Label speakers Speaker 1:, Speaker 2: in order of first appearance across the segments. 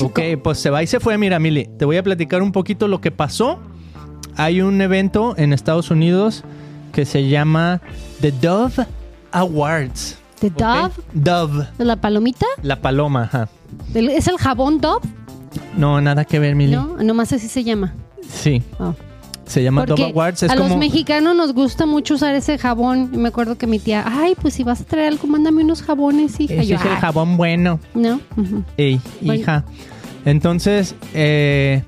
Speaker 1: Ok, pues se va y se fue, mira, Mili. Te voy a platicar un poquito lo que pasó. Hay un evento en Estados Unidos que se llama The Dove Awards.
Speaker 2: ¿De
Speaker 1: ¿ok?
Speaker 2: Dove?
Speaker 1: Dove.
Speaker 2: ¿De la palomita?
Speaker 1: La paloma, ajá.
Speaker 2: ¿Del- ¿Es el jabón Dove?
Speaker 1: No, nada que ver, Mili.
Speaker 2: No, nomás así se llama.
Speaker 1: Sí,
Speaker 2: Oh.
Speaker 1: Se llama
Speaker 2: Porque
Speaker 1: Dove Awards. Es
Speaker 2: a
Speaker 1: como...
Speaker 2: los mexicanos nos gusta mucho usar ese jabón. Y me acuerdo que mi tía, ay, pues si vas a traer algo, mándame unos jabones, hija.
Speaker 1: Ese
Speaker 2: Yo,
Speaker 1: es el jabón bueno.
Speaker 2: No. ujú.
Speaker 1: Ey,
Speaker 2: Bueno.
Speaker 1: hija. Entonces, eh,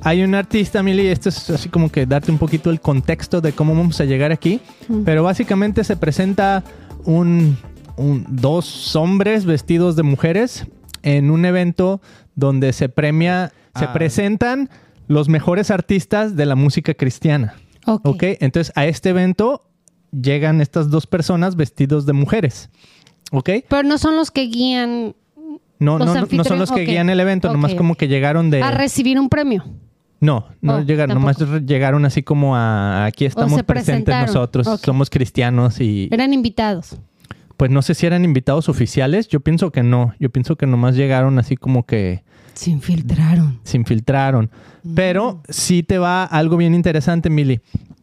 Speaker 1: hay un artista, Mili, esto es así como que darte un poquito el contexto de cómo vamos a llegar aquí. Pero básicamente se presenta un, un- dos hombres vestidos de mujeres en un evento donde se premia, se
Speaker 3: Ah.
Speaker 1: presentan los mejores artistas de la música cristiana.
Speaker 2: Ok.
Speaker 1: Entonces, a este evento llegan estas dos personas vestidos de mujeres. ¿Ok?
Speaker 2: Pero no son los que guían
Speaker 1: No,
Speaker 2: Los
Speaker 1: no, no, no son los que guían el evento, nomás
Speaker 2: Ok,
Speaker 1: como que llegaron de...
Speaker 2: a recibir un premio.
Speaker 1: No, no
Speaker 2: Oh,
Speaker 1: llegaron, nomás re- llegaron así como a... Aquí estamos
Speaker 2: se
Speaker 1: presentes nosotros, somos cristianos y...
Speaker 2: Eran invitados.
Speaker 1: Pues no sé si eran invitados oficiales, yo pienso que no, yo pienso que nomás llegaron así como que
Speaker 2: Se infiltraron.
Speaker 1: se infiltraron. Pero sí te va algo bien interesante, Mili.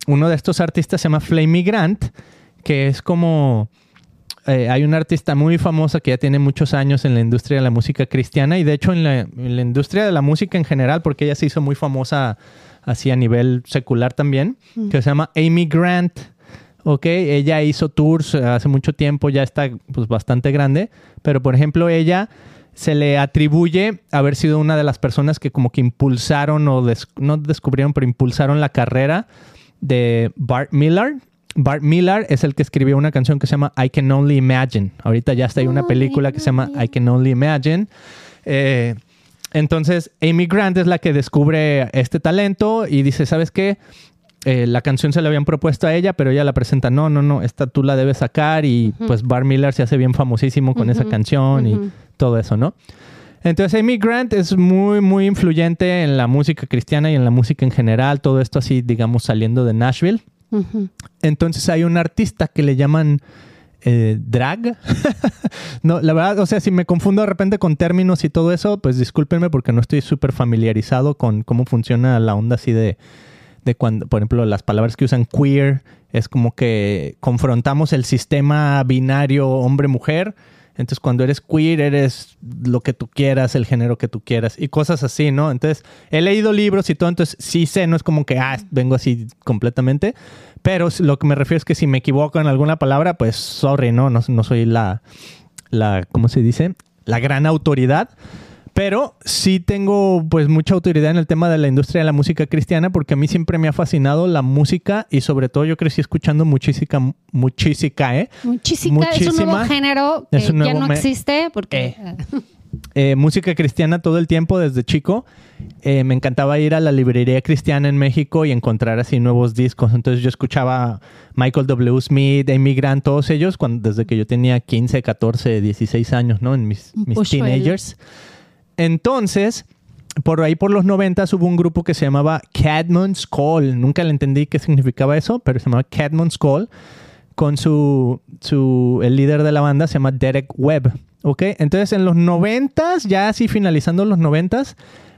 Speaker 1: Uno de estos artistas se llama Flamey Grant, que es como... eh, hay una artista muy famosa que ya tiene muchos años en la industria de la música cristiana y de hecho en la, en la industria de la música en general, porque ella se hizo muy famosa así a nivel secular también, que se llama Amy Grant. Ok, ella hizo tours hace mucho tiempo, ya está pues bastante grande, pero por ejemplo ella se le atribuye haber sido una de las personas que como que impulsaron o des- no descubrieron, pero impulsaron la carrera de Bart Miller. Bart Miller es el que escribió una canción que se llama I Can Only Imagine. Ahorita ya está hay una película que se llama I Can Only Imagine. Eh, entonces, Amy Grant es la que descubre este talento y dice, ¿sabes qué? Eh, la canción se le habían propuesto a ella, pero ella la presenta, no, no, no, esta tú la debes sacar y pues Bart Miller se hace bien famosísimo con esa canción y todo eso, ¿no? Entonces Amy Grant es muy, muy influyente en la música cristiana y en la música en general, todo esto así, digamos, saliendo de Nashville. Entonces hay un artista que le llaman eh, drag. no, la verdad, o sea, si me confundo de repente con términos y todo eso, pues discúlpenme porque no estoy súper familiarizado con cómo funciona la onda así de, de cuando, por ejemplo, las palabras que usan queer, es como que confrontamos el sistema binario hombre-mujer. Entonces, cuando eres queer, eres lo que tú quieras, el género que tú quieras y cosas así, ¿no? Entonces, he leído libros y todo, entonces sí sé, no es como que, ah, vengo así completamente, pero lo que me refiero es que si me equivoco en alguna palabra, pues sorry, ¿no? No, no soy la, la, ¿cómo se dice? La gran autoridad. Pero sí tengo pues mucha autoridad en el tema de la industria de la música cristiana porque a mí siempre me ha fascinado la música y sobre todo yo crecí escuchando muchísica, muchísica, ¿eh?
Speaker 2: Muchísima, es un nuevo género que ya no existe porque
Speaker 1: Eh. eh, música cristiana todo el tiempo desde chico. Eh, me encantaba ir a la librería cristiana en México y encontrar así nuevos discos. Entonces yo escuchaba Michael W. Smith, Amy Grant, todos ellos cuando, desde que yo tenía 15, 14, 16 años, ¿no? En mis, mis
Speaker 2: bueno.
Speaker 1: Entonces, por ahí por los 90 hubo un grupo que se llamaba Cadmon's Call. Nunca le entendí qué significaba eso, pero se llamaba Cadmon's Call. Con su, su, el líder de la banda se llama Derek Webb. ¿Ok? Entonces en los 90 ya así finalizando los 90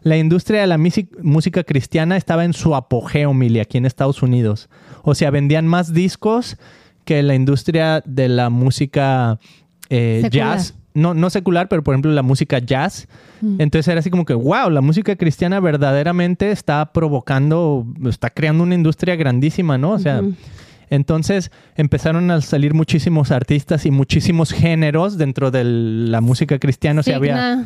Speaker 1: la industria de la música cristiana estaba en su apogeo, Mili, aquí en Estados Unidos. O sea, vendían más discos que la industria de la música eh, jazz. No, no secular, pero por ejemplo la música jazz.
Speaker 2: Mm.
Speaker 1: Entonces era así como que, wow, la música cristiana verdaderamente está provocando, está creando una industria grandísima, ¿no? O sea, entonces empezaron a salir muchísimos artistas y muchísimos géneros dentro de la música cristiana. O sea, había...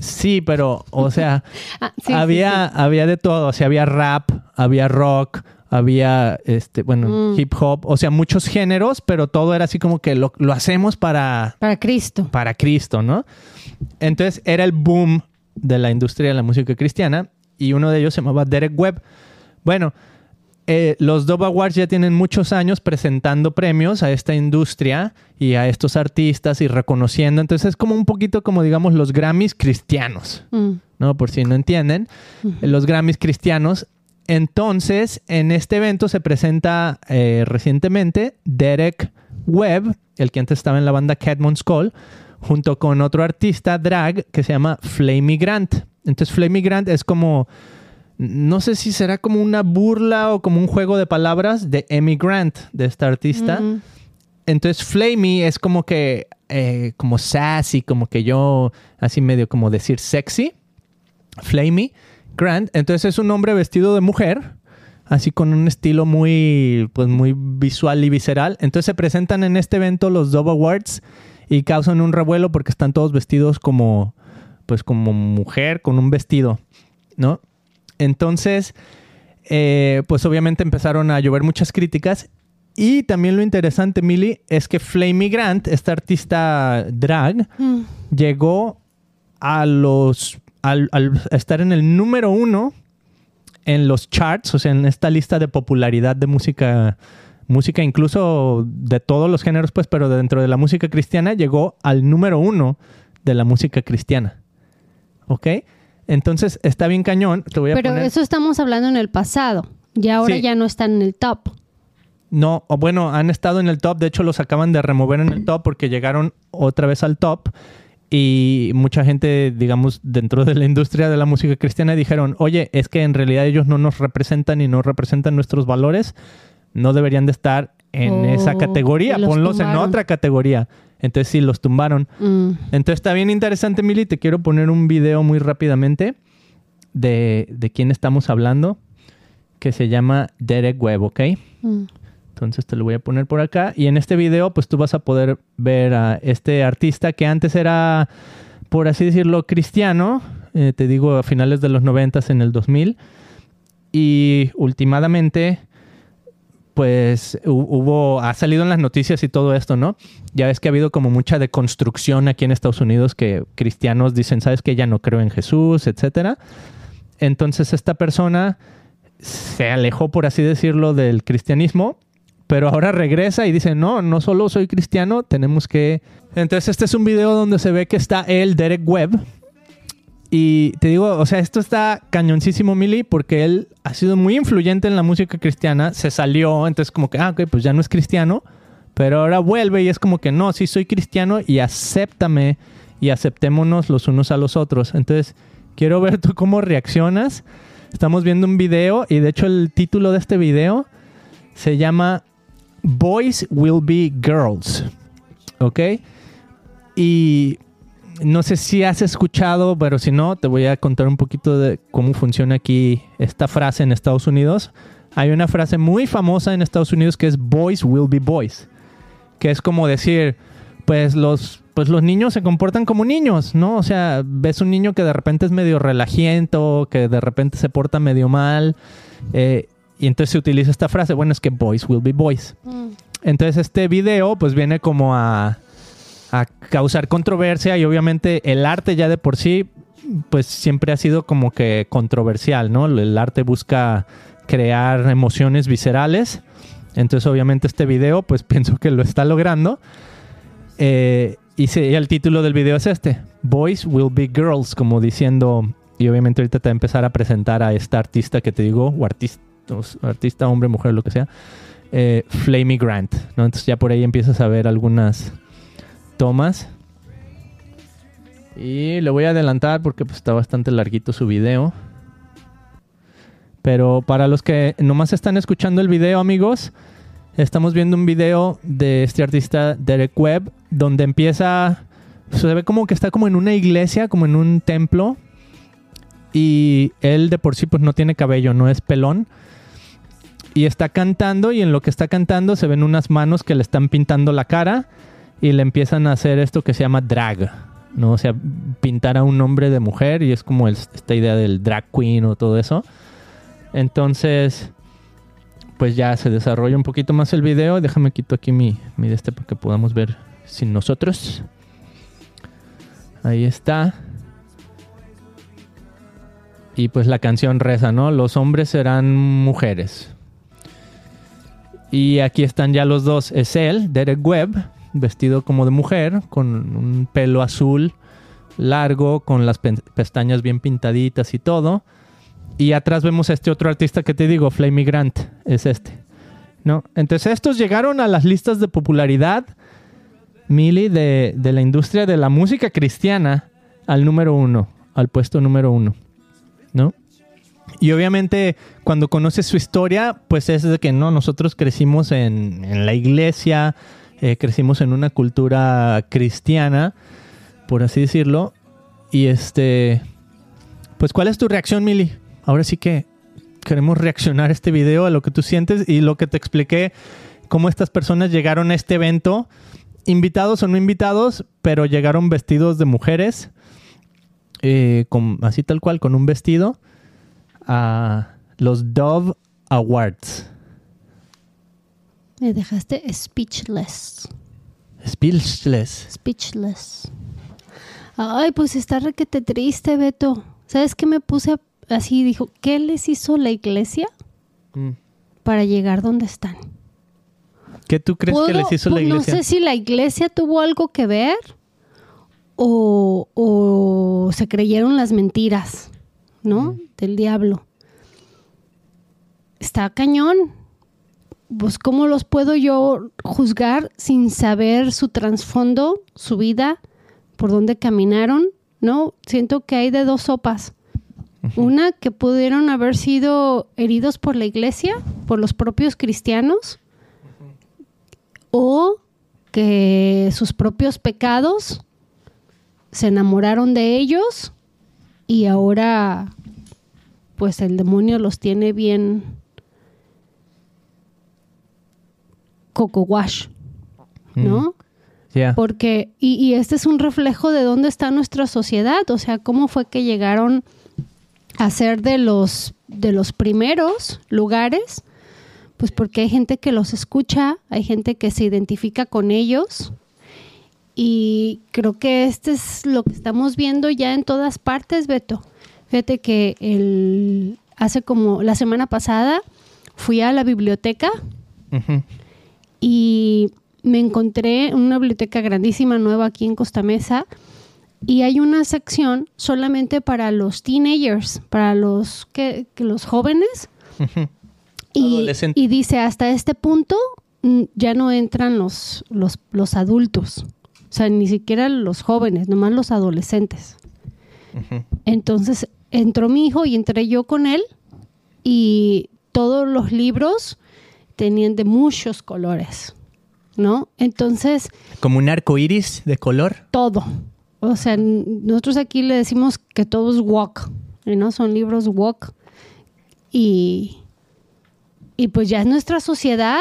Speaker 1: Sí, pero, o sea,
Speaker 2: Ah, sí, sí,
Speaker 1: había, había de todo. O sea, había rap, había rock, había, este, bueno,
Speaker 2: Mm.
Speaker 1: hip hop. O sea, muchos géneros, pero todo era así como que lo, lo hacemos para,
Speaker 2: Para Cristo.
Speaker 1: para Cristo, ¿no? Entonces era el boom de la industria de la música cristiana y uno de ellos se llamaba Derek Webb. Bueno, eh, los Dove Awards ya tienen muchos años presentando premios a esta industria y a estos artistas y reconociendo. Entonces es como un poquito como, digamos, los Grammys cristianos,
Speaker 2: Mm.
Speaker 1: ¿no? Por si no entienden, los Grammys cristianos. Entonces, en este evento se presenta eh, recientemente Derek Webb, el que antes estaba en la banda Cadmon's Call, junto con otro artista drag que se llama Flamey Grant. Entonces Flamey Grant es como, no sé si será como una burla o como un juego de palabras de Emmy Grant, de esta artista.
Speaker 2: Mm.
Speaker 1: Entonces Flamey es como que, eh, como sassy, como que yo, así medio como decir sexy. Flamey Grant. Entonces es un hombre vestido de mujer, así con un estilo muy, pues muy visual y visceral. Entonces se presentan en este evento los Dove Awards y causan un revuelo porque están todos vestidos como, pues como mujer con un vestido, ¿no? Entonces, eh, pues obviamente empezaron a llover muchas críticas y también lo interesante, Millie, es que Flamey Grant, esta artista drag,
Speaker 2: Mm.
Speaker 1: llegó a los. Al, al estar en el número uno en los charts, o sea, en esta lista de popularidad de música, música incluso de todos los géneros, pues, pero dentro de la música cristiana, llegó al número uno de la música cristiana. ¿Ok? Entonces está bien cañón. Te voy a
Speaker 2: Pero
Speaker 1: poner.
Speaker 2: eso estamos hablando en el pasado. Y ahora
Speaker 1: Sí.
Speaker 2: ya no están en el top.
Speaker 1: No, bueno, han estado en el top. De hecho, los acaban de remover en el top porque llegaron otra vez al top. Y mucha gente, digamos, dentro de la industria de la música cristiana dijeron, oye, es que en realidad ellos no nos representan y no representan nuestros valores. No deberían de estar en
Speaker 2: Oh,
Speaker 1: esa categoría.
Speaker 2: y los
Speaker 1: Ponlos en
Speaker 2: tumbaron.
Speaker 1: otra categoría. Entonces sí, los tumbaron.
Speaker 2: Mm.
Speaker 1: Entonces está bien interesante, Mili. Te quiero poner un video muy rápidamente de, de quién estamos hablando, que se llama Derek Webb, ¿ok?
Speaker 2: Mm.
Speaker 1: Entonces te lo voy a poner por acá. Y en este video, pues tú vas a poder ver a este artista que antes era, por así decirlo, cristiano. eh, te digo, a finales de los 90 en el 2000. Y últimamente, pues hu- hubo, ha salido en las noticias y todo esto, ¿no? Ya ves que ha habido como mucha deconstrucción aquí en Estados Unidos que cristianos dicen, sabes que ya no creo en Jesús, etcétera. Entonces esta persona se alejó, por así decirlo, del cristianismo, pero ahora regresa y dice, no, no solo soy cristiano, tenemos que... Entonces este es un video donde se ve que está él, Derek Webb, y te digo, o sea, esto está cañoncísimo, Mili, porque él ha sido muy influyente en la música cristiana, se salió, entonces como que, ah, ok, pues ya no es cristiano, pero ahora vuelve y es como que, no, sí soy cristiano y acéptame y aceptémonos los unos a los otros. Entonces, quiero ver tú cómo reaccionas. Estamos viendo un video y de hecho el título de este video se llama Boys Will Be Girls. ¿Ok? Y no sé si has escuchado, pero si no, te voy a contar un poquito de cómo funciona aquí esta frase en Estados Unidos. Hay una frase muy famosa en Estados Unidos que es Boys Will Be Boys. Que es como decir, pues los, pues los niños se comportan como niños, ¿no? O sea, ves un niño que de repente es medio relajiento, que de repente se porta medio mal. eh, y entonces se utiliza esta frase, bueno, es que boys will be boys.
Speaker 2: Mm.
Speaker 1: Entonces este video pues viene como a, a causar controversia y obviamente el arte ya de por sí pues siempre ha sido como que controversial, ¿no? El arte busca crear emociones viscerales. Entonces obviamente este video pues pienso que lo está logrando. Eh, y, sí, y el título del video es este, Boys Will Be Girls, como diciendo, y obviamente ahorita te va a empezar a presentar a esta artista que te digo, o artista, artista hombre, mujer, lo que sea, eh, Flamey Grant, ¿no? Entonces ya por ahí empiezas a ver algunas tomas. Y le voy a adelantar porque pues, está bastante larguito su video. Pero para los que nomás están escuchando el video, amigos, estamos viendo un video de este artista Derek Webb, donde empieza, se ve como que está como en una iglesia, como en un templo, y él de por sí pues no tiene cabello, no es pelón, y está cantando, y en lo que está cantando se ven unas manos que le están pintando la cara, y le empiezan a hacer esto que se llama drag, ¿no? O sea, pintar a un hombre de mujer, y es como esta idea del drag queen o todo eso. Entonces, pues ya se desarrolla un poquito más el video. Déjame quito aquí mi, mi de este para que podamos ver sin nosotros. Ahí está. Y pues la canción reza, ¿no? Los hombres serán mujeres. Y aquí están ya los dos. Es él, Derek Webb, vestido como de mujer, con un pelo azul largo, con las pe- pestañas bien pintaditas y todo. Y atrás vemos a este otro artista que te digo, Flamey Grant, es este. ¿No? Entonces estos llegaron a las listas de popularidad, Mili, de, de la industria de la música cristiana al número uno. al puesto número uno, ¿no? Y obviamente cuando conoces su historia, pues es de que no, nosotros crecimos en, la iglesia, eh, crecimos en una cultura cristiana, por así decirlo. Y este, pues ¿cuál es tu reacción, Mili? Ahora sí que queremos reaccionar a este video, a lo que tú sientes y lo que te expliqué, cómo estas personas llegaron a este evento, invitados o no invitados, pero llegaron vestidos de mujeres, eh, así tal cual, con un vestido, a los Dove Awards.
Speaker 2: Me dejaste speechless.
Speaker 1: Speechless.
Speaker 2: Speechless. Ay, pues está requete triste, Beto. ¿Sabes qué me puse así? Dijo, ¿qué les hizo la iglesia
Speaker 1: Mm.
Speaker 2: para llegar donde están?
Speaker 1: ¿Qué tú crees que les hizo la
Speaker 2: pues,
Speaker 1: iglesia?
Speaker 2: No sé si la iglesia tuvo algo que ver o, o se creyeron las mentiras, ¿no? Del diablo. Está cañón. Pues, ¿cómo los puedo yo juzgar sin saber su trasfondo, su vida, por dónde caminaron? ¿No? Siento que hay de dos sopas. Una, que pudieron haber sido heridos por la iglesia, por los propios cristianos, o que sus propios pecados se enamoraron de ellos y ahora pues el demonio los tiene bien coco wash, ¿no?
Speaker 1: Ya.
Speaker 2: Porque, y, y este es un reflejo de dónde está nuestra sociedad, o sea, cómo fue que llegaron a ser de los, de los primeros lugares, pues porque hay gente que los escucha, hay gente que se identifica con ellos, y creo que este es lo que estamos viendo ya en todas partes, Beto. Fíjate que el, hace como la semana pasada fui a la biblioteca y me encontré en una biblioteca grandísima nueva aquí en Costa Mesa y hay una sección solamente para los teenagers, para los que, que los jóvenes. Y, y dice hasta este punto mm, ya no entran los, los, los adultos, sea, ni siquiera los jóvenes, nomás los adolescentes. Entonces entró mi hijo y entré yo con él y todos los libros tenían de muchos colores, ¿no? Entonces,
Speaker 1: Como un arco iris de color.
Speaker 2: todo. O sea, nosotros aquí le decimos que todo es walk, ¿no? Son libros walk. Y, y pues ya es nuestra sociedad.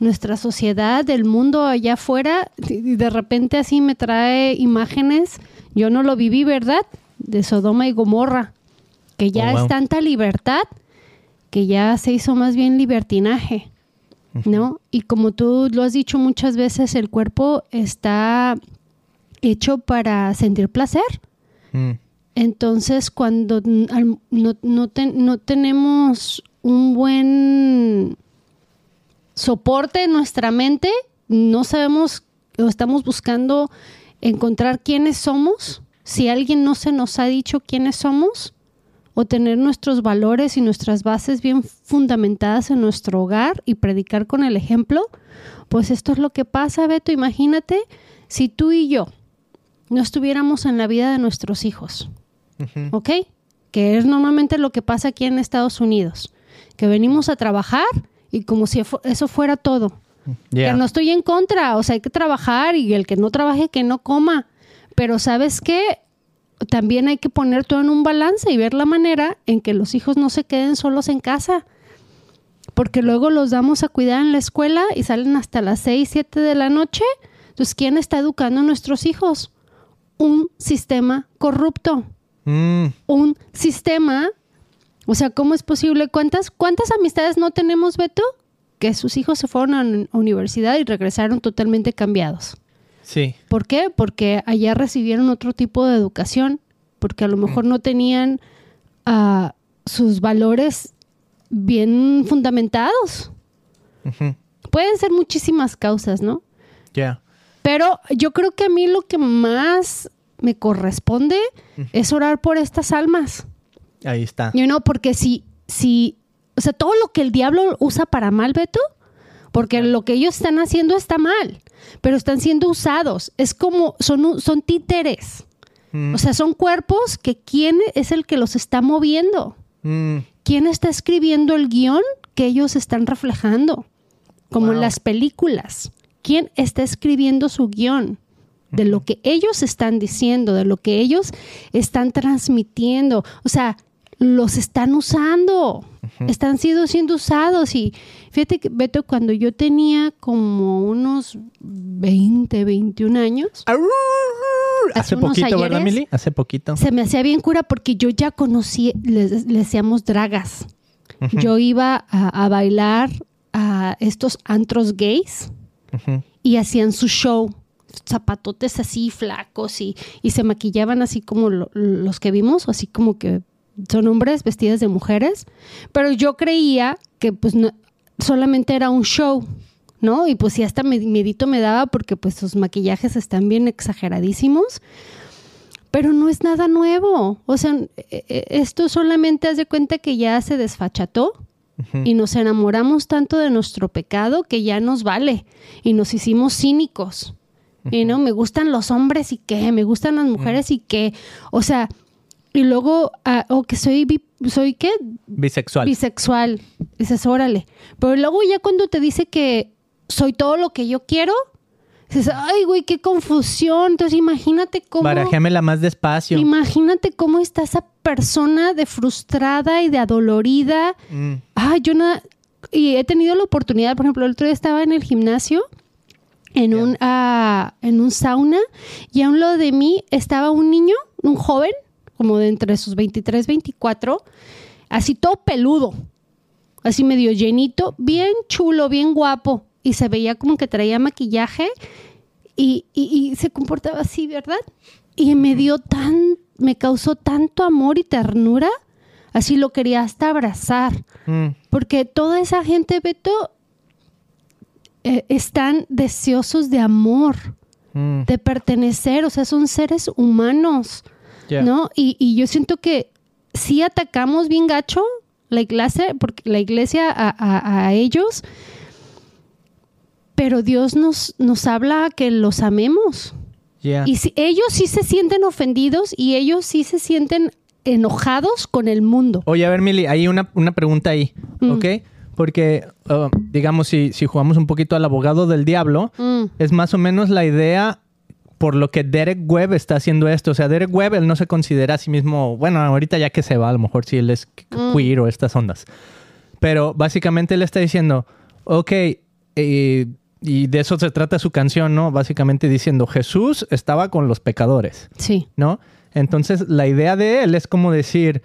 Speaker 2: Nuestra sociedad, el mundo allá afuera, y de repente así me trae imágenes, yo no lo viví, ¿verdad? De Sodoma y Gomorra, que ya
Speaker 1: Oh, wow.
Speaker 2: es tanta libertad que ya se hizo más bien libertinaje, ¿no? Y como tú lo has dicho muchas veces, el cuerpo está hecho para sentir placer.
Speaker 1: Mm.
Speaker 2: Entonces, cuando no, no te- no tenemos un buen soporte en nuestra mente, no sabemos o estamos buscando encontrar quiénes somos, si alguien no se nos ha dicho quiénes somos, o tener nuestros valores y nuestras bases bien fundamentadas en nuestro hogar y predicar con el ejemplo, pues esto es lo que pasa, Beto. Imagínate si tú y yo no estuviéramos en la vida de nuestros hijos. ¿ok? Que es normalmente lo que pasa aquí en Estados Unidos, que venimos a trabajar y como si eso fuera todo. Pero no estoy en contra, o sea, hay que trabajar y el que no trabaje, que no coma. Pero sabes qué, también hay que poner todo en un balance y ver la manera en que los hijos no se queden solos en casa. Porque luego los damos a cuidar en la escuela y salen hasta las 6, 7 de la noche. Entonces, ¿quién está educando a nuestros hijos? Un sistema corrupto
Speaker 1: Mm.
Speaker 2: un sistema. O sea, ¿cómo es posible? ¿Cuántas, cuántas amistades no tenemos, Beto? Que sus hijos se fueron a la universidad y regresaron totalmente cambiados.
Speaker 1: Sí.
Speaker 2: ¿Por qué? Porque allá recibieron otro tipo de educación, porque a lo mejor no tenían ah, sus valores bien fundamentados. Pueden ser muchísimas causas, ¿no?
Speaker 1: Ya.
Speaker 2: Pero yo creo que a mí lo que más me corresponde es orar por estas almas.
Speaker 1: Ahí está.
Speaker 2: You know, porque si, si, o sea, todo lo que el diablo usa para mal, Beto, porque lo que ellos están haciendo está mal, pero están siendo usados. Es como, son, son títeres.
Speaker 1: Mm.
Speaker 2: O sea, son cuerpos que quién es el que los está moviendo.
Speaker 1: Mm,
Speaker 2: ¿Quién está escribiendo el guion que ellos están reflejando? Como en las películas. ¿Quién está escribiendo su guion? De lo que ellos están diciendo, de lo que ellos están transmitiendo. O sea, los están usando. Están siendo, siendo usados. Y fíjate que, Beto, cuando yo tenía como unos 20, 21 años,
Speaker 1: Hace poquito, ¿verdad, Mili? Hace poquito.
Speaker 2: se me hacía bien cura porque yo ya conocí, le decíamos dragas. Yo iba a, a bailar a estos antros gays y hacían su show. Zapatotes así flacos y, y se maquillaban así como lo- los que vimos, así como que son hombres vestidas de mujeres. Pero yo creía que pues no- solamente era un show, ¿no? Y pues sí, hasta miedito me daba porque pues sus maquillajes están bien exageradísimos. Pero no es nada nuevo. O sea, e- e- esto solamente haz de cuenta que ya se desfacható y nos enamoramos tanto de nuestro pecado que ya nos vale y nos hicimos cínicos. Y no, me gustan los hombres y qué, me gustan las mujeres y qué. O sea, y luego, ah, o que soy, bi- soy qué,
Speaker 1: Bisexual.
Speaker 2: bisexual. Dices, órale. Pero luego ya cuando te dice que soy todo lo que yo quiero, dices, ay, güey, qué confusión. Entonces imagínate cómo...
Speaker 1: Barajéamela más despacio.
Speaker 2: Imagínate cómo está esa persona de frustrada y de adolorida.
Speaker 1: Mm,
Speaker 2: Ah, yo nada. Y he tenido la oportunidad, por ejemplo, el otro día estaba en el gimnasio, en, un, ah, en un sauna, y a un lado de mí estaba un niño, un joven, como de entre sus 23, 24, así todo peludo, así medio llenito, bien chulo, bien guapo, y se veía como que traía maquillaje y, y- y se comportaba así, ¿verdad? Y me dio tan, me causó tanto amor y ternura, así lo quería hasta abrazar.
Speaker 1: mm,
Speaker 2: Porque toda esa gente, Beto, eh, están deseosos de amor,
Speaker 1: mm.
Speaker 2: de pertenecer, o sea, son seres humanos, ¿no? Y, y yo siento que sí atacamos bien gacho la iglesia, porque la iglesia a, a- a ellos, pero Dios nos, nos habla que los amemos. Y si, ellos sí se sienten ofendidos y ellos sí se sienten enojados con el mundo.
Speaker 1: Oye, a ver, Mili, hay una, una pregunta ahí,
Speaker 2: Mm.
Speaker 1: ¿ok? Porque, uh, digamos, si, si jugamos un poquito al abogado del diablo,
Speaker 2: Mm.
Speaker 1: es más o menos la idea por lo que Derek Webb está haciendo esto. O sea, Derek Webb, él no se considera a sí mismo, bueno, ahorita ya que se va, a lo mejor si él es
Speaker 2: Mm.
Speaker 1: queer o estas ondas. Pero básicamente él está diciendo, ok, eh, y de eso se trata su canción, ¿no? Básicamente diciendo, Jesús estaba con los pecadores.
Speaker 2: Sí.
Speaker 1: ¿no? Entonces, la idea de él es como decir...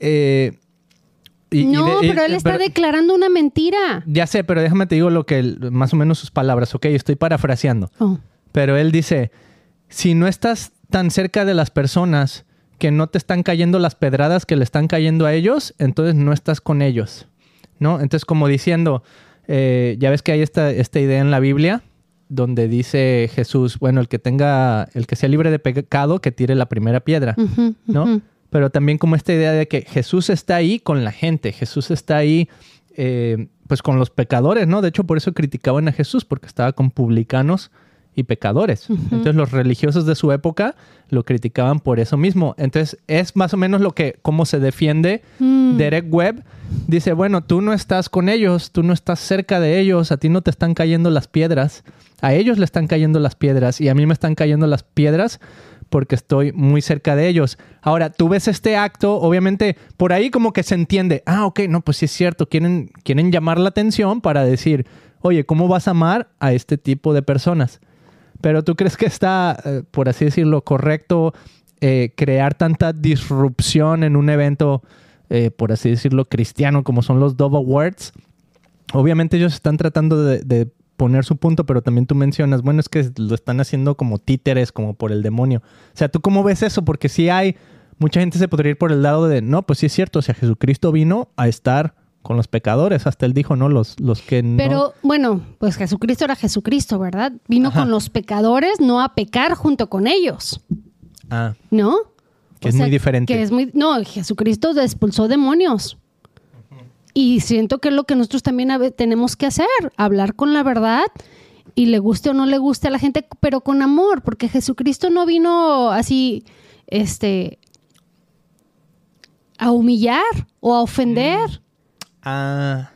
Speaker 1: eh, y- y
Speaker 2: no,
Speaker 1: de- y-
Speaker 2: pero él está
Speaker 1: pero-
Speaker 2: declarando una mentira.
Speaker 1: Ya sé, pero déjame te digo lo que... más o menos sus palabras, ok, estoy parafraseando.
Speaker 2: Oh.
Speaker 1: Pero él dice, si no estás tan cerca de las personas que no te están cayendo las pedradas que le están cayendo a ellos, entonces no estás con ellos, ¿no? Entonces como diciendo, eh, ya ves que hay esta, esta idea en la Biblia donde dice Jesús, bueno, el que tenga, el que sea libre de pecado, que tire la primera piedra, ¿no? Pero también como esta idea de que Jesús está ahí con la gente, Jesús está ahí eh, pues con los pecadores, ¿no? De hecho, por eso criticaban a Jesús, porque estaba con publicanos y pecadores. Entonces los religiosos de su época lo criticaban por eso mismo. Entonces es más o menos lo que, cómo se defiende
Speaker 2: Mm.
Speaker 1: Derek Webb. Dice, bueno, tú no estás con ellos, tú no estás cerca de ellos, a ti no te están cayendo las piedras, a ellos le están cayendo las piedras y a mí me están cayendo las piedras porque estoy muy cerca de ellos. Ahora, tú ves este acto, obviamente, por ahí como que se entiende, ah, ok, no, pues sí es cierto, quieren, quieren llamar la atención para decir, oye, ¿cómo vas a amar a este tipo de personas? Pero tú crees que está, eh, por así decirlo, correcto eh, crear tanta disrupción en un evento, eh, por así decirlo, cristiano como son los Dove Awards? Obviamente ellos están tratando de, de poner su punto, pero también tú mencionas, bueno, es que lo están haciendo como títeres, como por el demonio. O sea, ¿tú cómo ves eso? Porque si hay, mucha gente se podría ir por el lado de, no, pues sí es cierto, o sea, Jesucristo vino a estar con los pecadores, hasta él dijo, ¿no? Los, los que no...
Speaker 2: Pero bueno, pues Jesucristo era Jesucristo, ¿verdad? Vino
Speaker 1: Ajá.
Speaker 2: con los pecadores, no a pecar junto con ellos,
Speaker 1: Ah,
Speaker 2: ¿no?
Speaker 1: Que
Speaker 2: O
Speaker 1: es muy diferente.
Speaker 2: Que es muy, no, Jesucristo expulsó demonios. Y siento que es lo que nosotros también tenemos que hacer, hablar con la verdad y le guste o no le guste a la gente, pero con amor, porque Jesucristo no vino así, este, a humillar o a ofender.
Speaker 1: Ah,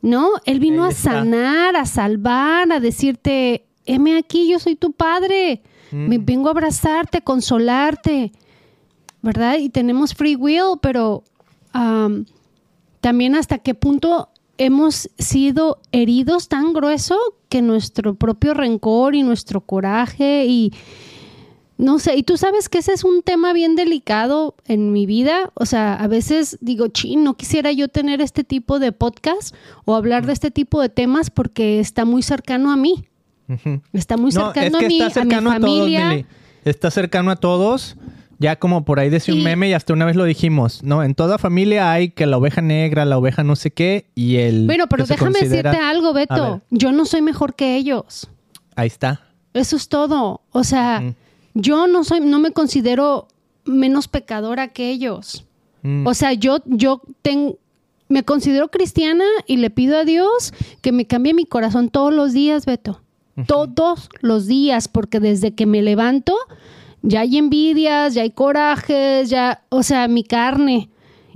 Speaker 2: No, Él vino a sanar, a salvar, a decirte, heme aquí, yo soy tu padre.
Speaker 1: Mm.
Speaker 2: Me vengo a abrazarte, a consolarte. ¿Verdad? Y tenemos free will, pero am, también hasta qué punto hemos sido heridos tan grueso que nuestro propio rencor y nuestro coraje y no sé, y tú sabes que ese es un tema bien delicado en mi vida. O sea, a veces digo, chin, no quisiera yo tener este tipo de podcast o hablar de este tipo de temas porque está muy cercano a mí. Está muy
Speaker 1: No, es
Speaker 2: cercano
Speaker 1: que
Speaker 2: a mí,
Speaker 1: está cercano
Speaker 2: a mi familia.
Speaker 1: Mili. Está cercano a todos. Ya como por ahí decía un meme y hasta una vez lo dijimos, ¿no? En toda familia hay que la oveja negra, la oveja no sé qué y el
Speaker 2: bueno, pero déjame
Speaker 1: considera-
Speaker 2: decirte algo, Beto. Yo no soy mejor que ellos.
Speaker 1: Ahí está.
Speaker 2: Eso es todo. O sea. Yo no soy, no me considero menos pecadora que ellos.
Speaker 1: Mm.
Speaker 2: O sea, yo, yo ten- me considero cristiana y le pido a Dios que me cambie mi corazón todos los días, Beto. Todos los días, porque desde que me levanto ya hay envidias, ya hay corajes, ya, o sea, mi carne.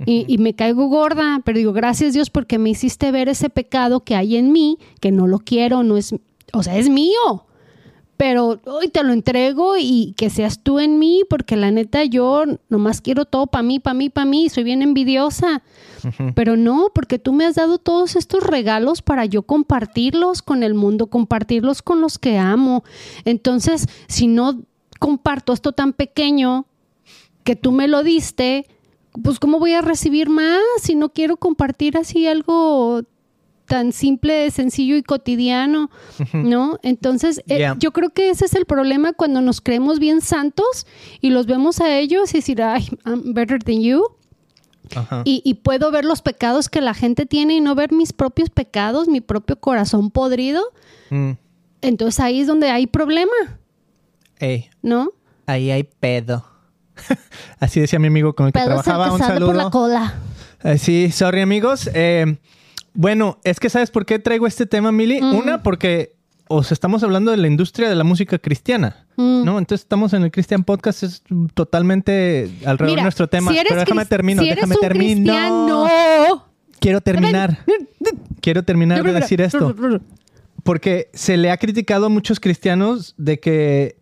Speaker 2: Y, y me caigo gorda, pero digo, gracias Dios porque me hiciste ver ese pecado que hay en mí, que no lo quiero, no es, o sea, es mío pero hoy te lo entrego y que seas tú en mí, porque la neta yo nomás quiero todo para mí, para mí, para mí, soy bien envidiosa. Pero no, porque tú me has dado todos estos regalos para yo compartirlos con el mundo, compartirlos con los que amo. Entonces, si no comparto esto tan pequeño que tú me lo diste, pues ¿cómo voy a recibir más si no quiero compartir así algo tan simple, sencillo y cotidiano, ¿no? Entonces, eh,
Speaker 1: Yeah.
Speaker 2: yo creo que ese es el problema cuando nos creemos bien santos y los vemos a ellos y decir, ay, I'm better than you.
Speaker 1: Ajá.
Speaker 2: Y, y puedo ver los pecados que la gente tiene y no ver mis propios pecados, mi propio corazón podrido.
Speaker 1: Mm.
Speaker 2: Entonces ahí es donde hay problema,
Speaker 1: Ey,
Speaker 2: ¿no?
Speaker 1: ahí hay pedo. Así decía mi amigo con el que
Speaker 2: Pedro es el
Speaker 1: trabajaba.
Speaker 2: que
Speaker 1: Un
Speaker 2: sale
Speaker 1: saludo.
Speaker 2: por la cola.
Speaker 1: Eh, sí, sorry amigos. Eh, bueno, es que ¿sabes por qué traigo este tema, Mili?
Speaker 2: Mm.
Speaker 1: Una, porque os estamos hablando de la industria de la música cristiana,
Speaker 2: Mm.
Speaker 1: ¿no? Entonces estamos en el Christian Podcast, es totalmente alrededor
Speaker 2: Mira,
Speaker 1: de nuestro tema.
Speaker 2: si
Speaker 1: Pero déjame termino,
Speaker 2: si
Speaker 1: déjame termino. Quiero terminar. Quiero terminar de decir esto. Porque se le ha criticado a muchos cristianos de que,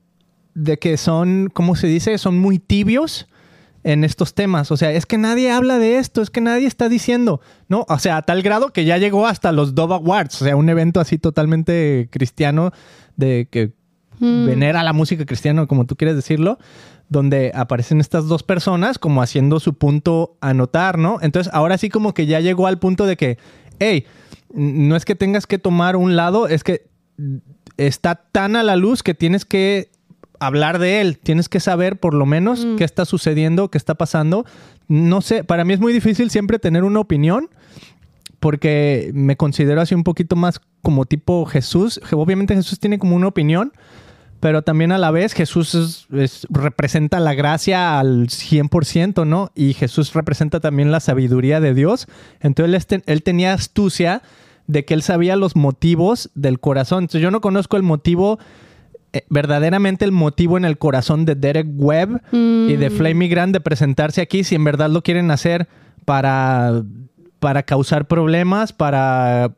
Speaker 1: de que son, ¿cómo se dice? Son muy tibios en estos temas. O sea, es que nadie habla de esto, es que nadie está diciendo, ¿no? O sea, a tal grado que ya llegó hasta los Dove Awards, o sea, un evento así totalmente cristiano de que
Speaker 2: Mm.
Speaker 1: venera la música cristiana, como tú quieres decirlo, donde aparecen estas dos personas como haciendo su punto a notar, ¿no? Entonces, ahora sí como que ya llegó al punto de que, hey, no es que tengas que tomar un lado, es que está tan a la luz que tienes que hablar de él, tienes que saber por lo menos qué está sucediendo, qué está pasando. No sé, para mí es muy difícil siempre tener una opinión porque me considero así un poquito más como tipo Jesús. Obviamente Jesús tiene como una opinión, pero también a la vez Jesús es- es- representa la gracia al 100%, ¿no? Y Jesús representa también la sabiduría de Dios. Entonces él, este- él tenía astucia de que él sabía los motivos del corazón. Entonces yo no conozco el motivo, verdaderamente el motivo en el corazón de Derek Webb y de Flamey Grant de presentarse aquí, si en verdad lo quieren hacer para, para causar problemas, para,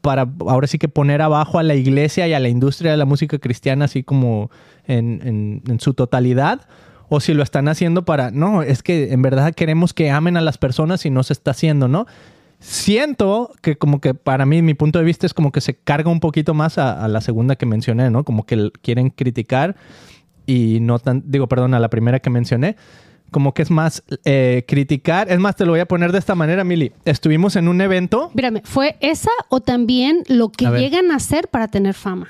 Speaker 1: para ahora sí que poner abajo a la iglesia y a la industria de la música cristiana, así como en, en- en su totalidad. O si lo están haciendo para, no, es que en verdad queremos que amen a las personas y no se está haciendo, ¿no? Siento que como que para mí, mi punto de vista es como que se carga un poquito más a, a la segunda que mencioné, ¿no? Como que quieren criticar y no tan, digo, perdón, a la primera que mencioné, como que es más eh, criticar. Es más, te lo voy a poner de esta manera, Mili. Estuvimos en un evento,
Speaker 2: Mírame, ¿fue esa o también lo que
Speaker 1: A
Speaker 2: llegan a hacer para tener fama?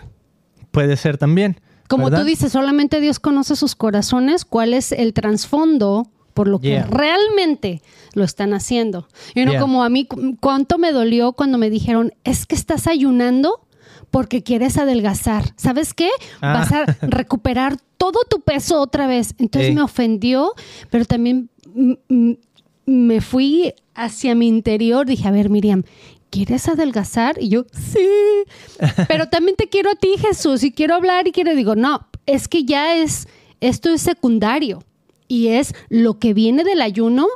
Speaker 1: puede ser también.
Speaker 2: Como
Speaker 1: ¿verdad?
Speaker 2: tú dices, solamente Dios conoce sus corazones, cuál es el trasfondo por lo que realmente lo están haciendo. Y no
Speaker 1: Yeah.
Speaker 2: como a mí, cu- cuánto me dolió cuando me dijeron, es que estás ayunando porque quieres adelgazar. ¿Sabes qué?
Speaker 1: Ah.
Speaker 2: Vas a recuperar todo tu peso otra vez. Entonces me ofendió, pero también me fui hacia mi interior. Dije, a ver, Miriam, ¿quieres adelgazar? Y yo, sí, pero también te quiero a ti, Jesús, y quiero hablar y quiero, digo, no, es que ya es, esto es secundario y es lo que viene del ayuno,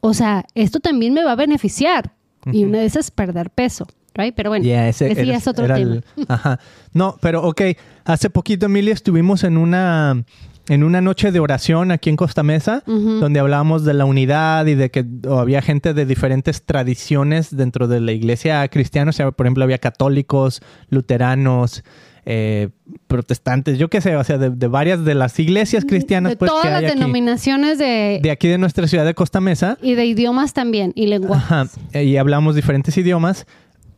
Speaker 2: o sea, esto también me va a beneficiar. Y una de esas es perder peso. Right? Pero bueno, ese, es otro tema.
Speaker 1: ajá. No, pero ok, hace poquito, Emilia, estuvimos en una en una noche de oración aquí en Costa Mesa, donde hablábamos de la unidad y de que había gente de diferentes tradiciones dentro de la iglesia cristiana. O sea, por ejemplo, había católicos, luteranos, eh, protestantes, yo qué sé, o sea, de, varias de las iglesias cristianas.
Speaker 2: De
Speaker 1: pues,
Speaker 2: todas las denominaciones de...
Speaker 1: De aquí de nuestra ciudad de Costa Mesa.
Speaker 2: Y de idiomas también, y lenguajes. Ajá,
Speaker 1: y hablamos diferentes idiomas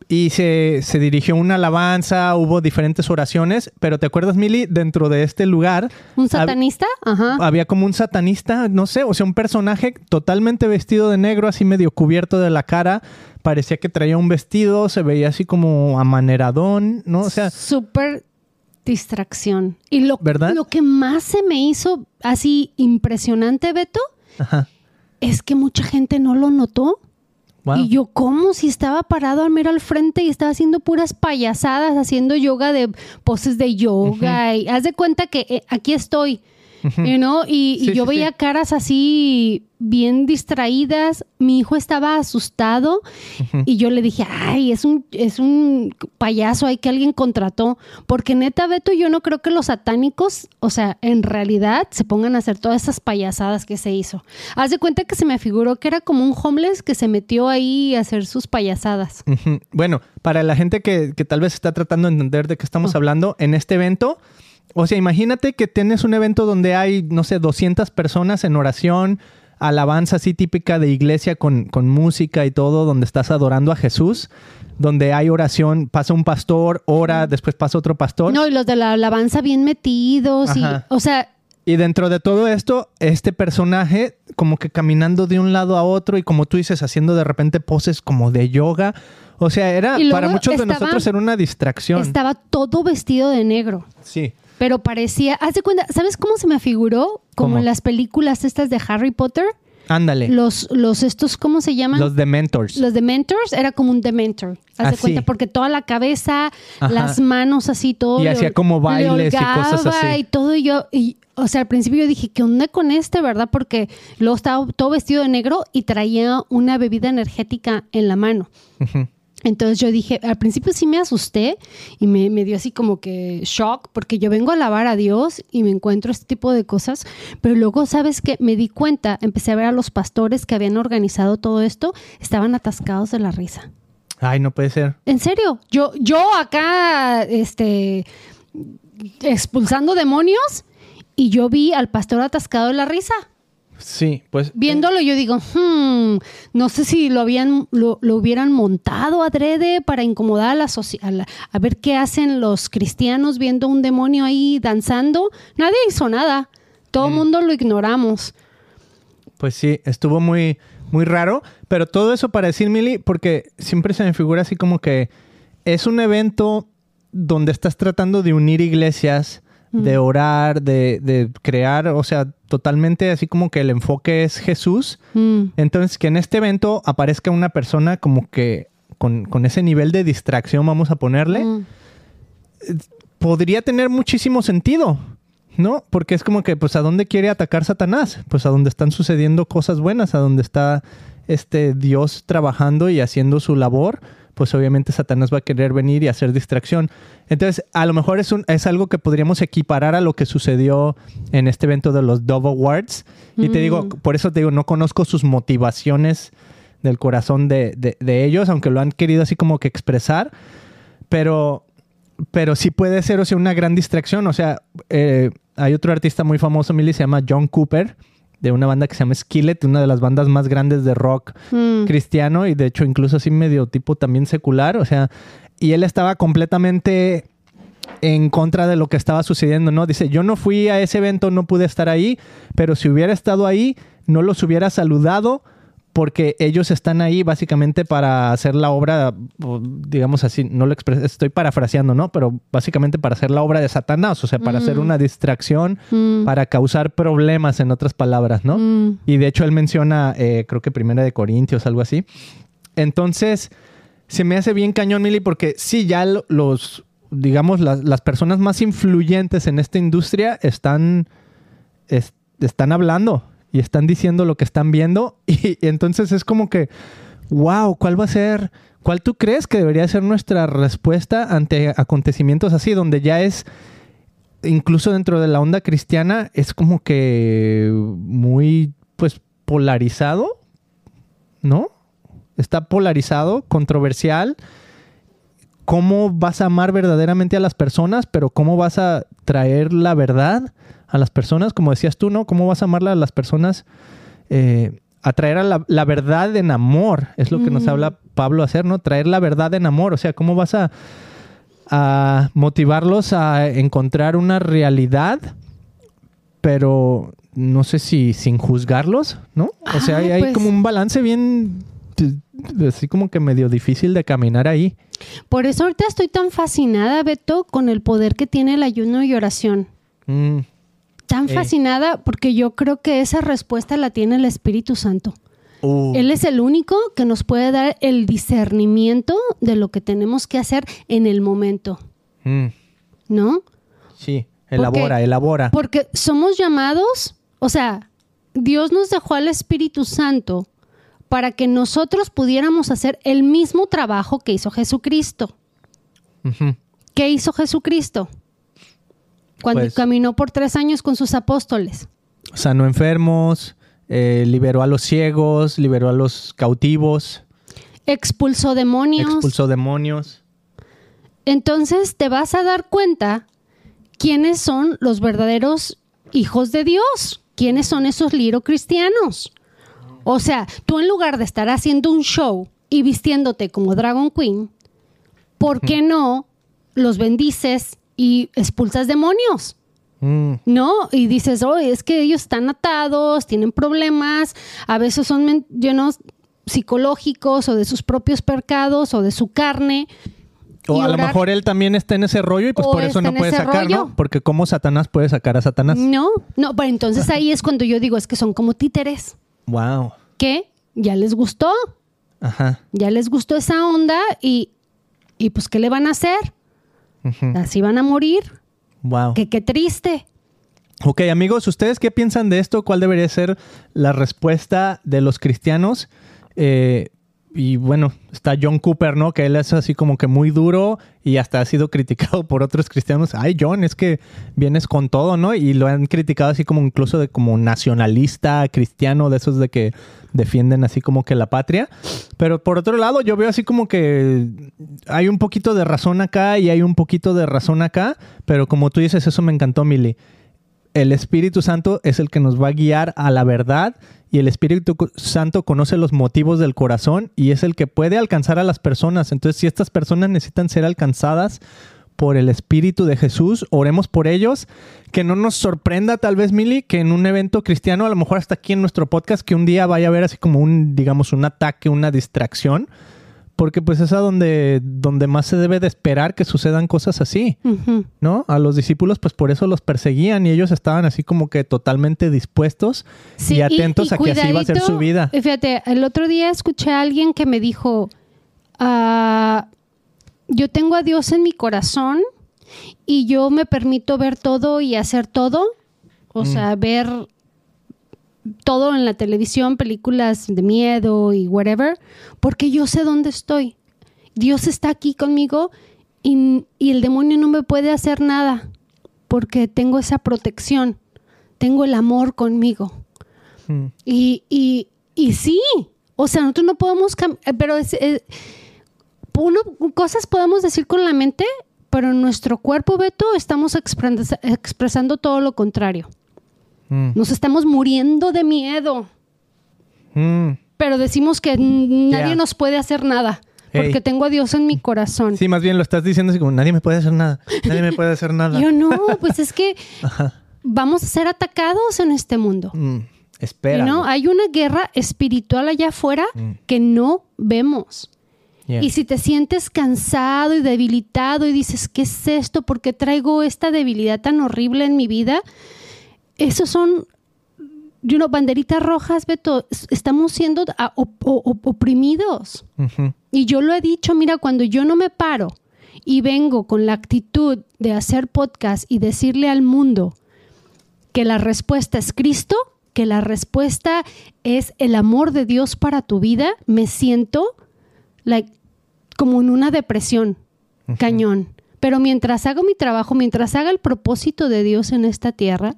Speaker 1: y se, se, dirigió una alabanza, hubo diferentes oraciones, pero ¿te acuerdas, Mili? Dentro de este lugar...
Speaker 2: ¿Un satanista? Ajá.
Speaker 1: Había como un satanista, no sé, o sea, un personaje totalmente vestido de negro, así medio cubierto de la cara. Parecía que traía un vestido, se veía así como amaneradón, ¿no? O sea...
Speaker 2: Súper distracción. Y lo, ¿verdad? lo que más se me hizo así impresionante, Beto, Ajá. es que mucha gente no lo notó. Y yo, ¿cómo? Si estaba parado al mero al frente y estaba haciendo puras payasadas, haciendo yoga de poses de yoga. Y haz de cuenta que eh, aquí estoy. Y, yo veía caras así bien distraídas. Mi hijo estaba asustado y yo le dije, ay, es un, es un payaso hay que alguien contrató. Porque neta, Beto, yo no creo que los satánicos, o sea, en realidad se pongan a hacer todas esas payasadas que se hizo. Haz de cuenta que se me figuró que era como un homeless que se metió ahí a hacer sus payasadas.
Speaker 1: Bueno, para la gente que, tal vez está tratando de entender de qué estamos oh. hablando, en este evento o sea, imagínate que tienes un evento donde hay, no sé, 200 personas en oración, alabanza así típica de iglesia con, con música y todo, donde estás adorando a Jesús, donde hay oración, pasa un pastor, ora, después pasa otro pastor.
Speaker 2: No, y los de la alabanza bien metidos, y, o sea...
Speaker 1: Y dentro de todo esto, este personaje como que caminando de un lado a otro y como tú dices, haciendo de repente poses como de yoga. O sea, era para muchos de nosotros era una distracción.
Speaker 2: Estaba todo vestido de negro.
Speaker 1: Sí.
Speaker 2: Pero parecía, haz de cuenta, ¿sabes cómo se me figuró? Como en las películas estas de Harry Potter.
Speaker 1: Ándale.
Speaker 2: Los, los estos, ¿cómo se llaman?
Speaker 1: Los Dementors.
Speaker 2: Los Dementors era como un Dementor. Haz de ah, cuenta, porque toda la cabeza, las manos así, todo.
Speaker 1: Y hacía como bailes y cosas así.
Speaker 2: Y todo, y yo, y, o sea, al principio yo dije, ¿qué onda con este, verdad? Porque luego estaba todo vestido de negro y traía una bebida energética en la mano. Entonces yo dije, al principio sí me asusté y me, dio así como que shock, porque yo vengo a alabar a Dios y me encuentro este tipo de cosas, pero luego, ¿sabes qué? Me di cuenta, empecé a ver a los pastores que habían organizado todo esto, estaban atascados de la risa.
Speaker 1: Ay, no puede ser.
Speaker 2: En serio, yo, yo acá, este, expulsando demonios y yo vi al pastor atascado de la risa.
Speaker 1: Sí, pues.
Speaker 2: Viéndolo, yo digo, hmm, no sé si lo habían, lo, hubieran montado adrede para incomodar a la sociedad, a ver qué hacen los cristianos viendo un demonio ahí danzando. Nadie hizo nada. Todo el mm. mundo lo ignoramos.
Speaker 1: Pues sí, estuvo muy, muy raro. Pero todo eso para decir, Mili, porque siempre se me figura así como que es un evento donde estás tratando de unir iglesias de orar, de, de, crear, o sea, totalmente así como que el enfoque es Jesús. Mm. Entonces, que en este evento aparezca una persona como que con, con ese nivel de distracción, vamos a ponerle, mm. podría tener muchísimo sentido. ¿no? Porque es como que, pues, ¿a dónde quiere atacar Satanás? Pues a donde están sucediendo cosas buenas, a donde está este Dios trabajando y haciendo su labor pues obviamente Satanás va a querer venir y hacer distracción. Entonces, a lo mejor es, un, es algo que podríamos equiparar a lo que sucedió en este evento de los Dove Awards. Y te digo, mm. por eso te digo, no conozco sus motivaciones del corazón de, ellos, aunque lo han querido así como que expresar, pero, pero sí puede ser, o sea, una gran distracción. O sea, eh, hay otro artista muy famoso, Milly, se llama John Cooper de una banda que se llama Skillet, una de las bandas más grandes de rock mm. cristiano y de hecho incluso así medio tipo también secular, o sea, y él estaba completamente en contra de lo que estaba sucediendo, ¿no? Dice, yo no fui a ese evento, no pude estar ahí, pero si hubiera estado ahí, no los hubiera saludado porque ellos están ahí básicamente para hacer la obra, digamos así, no lo estoy parafraseando, ¿no? Pero básicamente para hacer la obra de Satanás, o sea, para hacer mm. una distracción, mm. para causar problemas, en otras palabras, ¿no? Mm. Y de hecho él menciona, eh, creo que Primera de Corintios, algo así. Entonces, se me hace bien cañón, Mili, porque sí, ya lo- los, digamos, las, las personas más influyentes en esta industria están, es- están hablando y están diciendo lo que están viendo. Y, entonces es como que, wow, ¿cuál va a ser? ¿Cuál tú crees que debería ser nuestra respuesta ante acontecimientos así, donde ya es, incluso dentro de la onda cristiana, es como que muy, pues, polarizado, ¿no? Está polarizado, controversial. ¿Cómo vas a amar verdaderamente a las personas? Pero ¿cómo vas a traer la verdad a las personas? Como decías tú, ¿no? ¿Cómo vas a amar a las personas? Eh, a traer a la, la verdad en amor. Es lo que nos
Speaker 2: Mm.
Speaker 1: habla Pablo hacer, ¿no? Traer la verdad en amor. O sea, ¿cómo vas a, a motivarlos a encontrar una realidad? Pero no sé si sin juzgarlos, ¿no? O sea,
Speaker 2: Ah,
Speaker 1: hay,
Speaker 2: pues-
Speaker 1: como un balance bien, así como que medio difícil de caminar ahí.
Speaker 2: Por eso ahorita estoy tan fascinada, Beto, con el poder que tiene el ayuno y oración.
Speaker 1: Mm,
Speaker 2: Tan
Speaker 1: Eh.
Speaker 2: fascinada porque yo creo que esa respuesta la tiene el Espíritu Santo.
Speaker 1: uh,
Speaker 2: Él es el único que nos puede dar el discernimiento de lo que tenemos que hacer en el momento,
Speaker 1: mm,
Speaker 2: ¿no?
Speaker 1: sí, elabora, elabora.
Speaker 2: Porque somos llamados, o sea, Dios nos dejó al Espíritu Santo para que nosotros pudiéramos hacer el mismo trabajo que hizo Jesucristo. ¿Qué hizo Jesucristo? Cuando
Speaker 1: Pues-
Speaker 2: caminó por tres años con sus apóstoles.
Speaker 1: Sanó enfermos, eh, liberó a los ciegos, liberó a los cautivos,
Speaker 2: Expulsó demonios.
Speaker 1: expulsó demonios.
Speaker 2: Entonces te vas a dar cuenta quiénes son los verdaderos hijos de Dios, quiénes son esos liro cristianos. O sea, tú en lugar de estar haciendo un show y vistiéndote como Dragon Queen, ¿por qué no los bendices y expulsas demonios?
Speaker 1: Mm,
Speaker 2: ¿no? Y dices, oye, es que ellos están atados, tienen problemas, a veces son llenos psicológicos o de sus propios pecados o de su carne.
Speaker 1: O a lo mejor él también está en ese rollo y pues por eso no puede sacar,
Speaker 2: rollo.
Speaker 1: ¿no? Porque cómo Satanás puede sacar a Satanás.
Speaker 2: No, no, pero entonces ahí es cuando yo digo, es que son como títeres,
Speaker 1: Wow.
Speaker 2: que ya les gustó,
Speaker 1: Ajá.
Speaker 2: ya les gustó esa onda y, y pues, ¿qué le van a hacer? Así van a morir,
Speaker 1: Wow.
Speaker 2: que qué triste.
Speaker 1: Ok, amigos, ¿ustedes qué piensan de esto? ¿Cuál debería ser la respuesta de los cristianos? Eh, y bueno, está John Cooper, ¿no? Que él es así como que muy duro y hasta ha sido criticado por otros cristianos. Ay, John, es que vienes con todo, ¿no? Y lo han criticado así como incluso de como nacionalista cristiano, de esos de que defienden así como que la patria. Pero por otro lado, yo veo así como que hay un poquito de razón acá y hay un poquito de razón acá, pero como tú dices, eso me encantó, Mili el Espíritu Santo es el que nos va a guiar a la verdad y el Espíritu Santo conoce los motivos del corazón y es el que puede alcanzar a las personas. Entonces, si estas personas necesitan ser alcanzadas por el Espíritu de Jesús, oremos por ellos. Que no nos sorprenda tal vez, Mili, que en un evento cristiano, a lo mejor hasta aquí en nuestro podcast, que un día vaya a haber así como un, digamos, un ataque, una distracción, porque pues es a donde, donde más se debe de esperar que sucedan cosas así. ¿no? A los discípulos, pues por eso los perseguían y ellos estaban así como que totalmente dispuestos
Speaker 2: Sí,
Speaker 1: y atentos a que así iba a ser su vida.
Speaker 2: Fíjate, el otro día escuché a alguien que me dijo, ah, yo tengo a Dios en mi corazón y yo me permito ver todo y hacer todo, o sea, ver todo en la televisión, películas de miedo y whatever, porque yo sé dónde estoy. Dios está aquí conmigo y, y el demonio no me puede hacer nada porque tengo esa protección, tengo el amor conmigo.
Speaker 1: Mm.
Speaker 2: Y, y, y sí, o sea, nosotros no podemos, cam- eh, pero es, eh, uno, cosas podemos decir con la mente, pero en nuestro cuerpo, Beto, estamos expres- expresando todo lo contrario.
Speaker 1: Mm.
Speaker 2: Nos estamos muriendo de miedo,
Speaker 1: Mm.
Speaker 2: pero decimos que nadie
Speaker 1: Yeah.
Speaker 2: nos puede hacer nada,
Speaker 1: Hey.
Speaker 2: porque tengo a Dios en mi corazón.
Speaker 1: Sí, más bien lo estás diciendo así como nadie me puede hacer nada, nadie me puede hacer nada.
Speaker 2: Yo no, pues es que vamos a ser atacados en este mundo.
Speaker 1: Mm. Espera.
Speaker 2: ¿no? Hay una guerra espiritual allá afuera
Speaker 1: Mm.
Speaker 2: que no vemos.
Speaker 1: Yeah.
Speaker 2: Y si te sientes cansado y debilitado y dices, ¿qué es esto? ¿Por qué traigo esta debilidad tan horrible en mi vida? Esos son you know, banderitas rojas, Beto, es- estamos siendo op- oprimidos. Y yo lo he dicho, mira, cuando yo no me paro y vengo con la actitud de hacer podcast y decirle al mundo que la respuesta es Cristo, que la respuesta es el amor de Dios para tu vida, me siento like, como en una depresión, cañón. Pero mientras hago mi trabajo, mientras haga el propósito de Dios en esta tierra,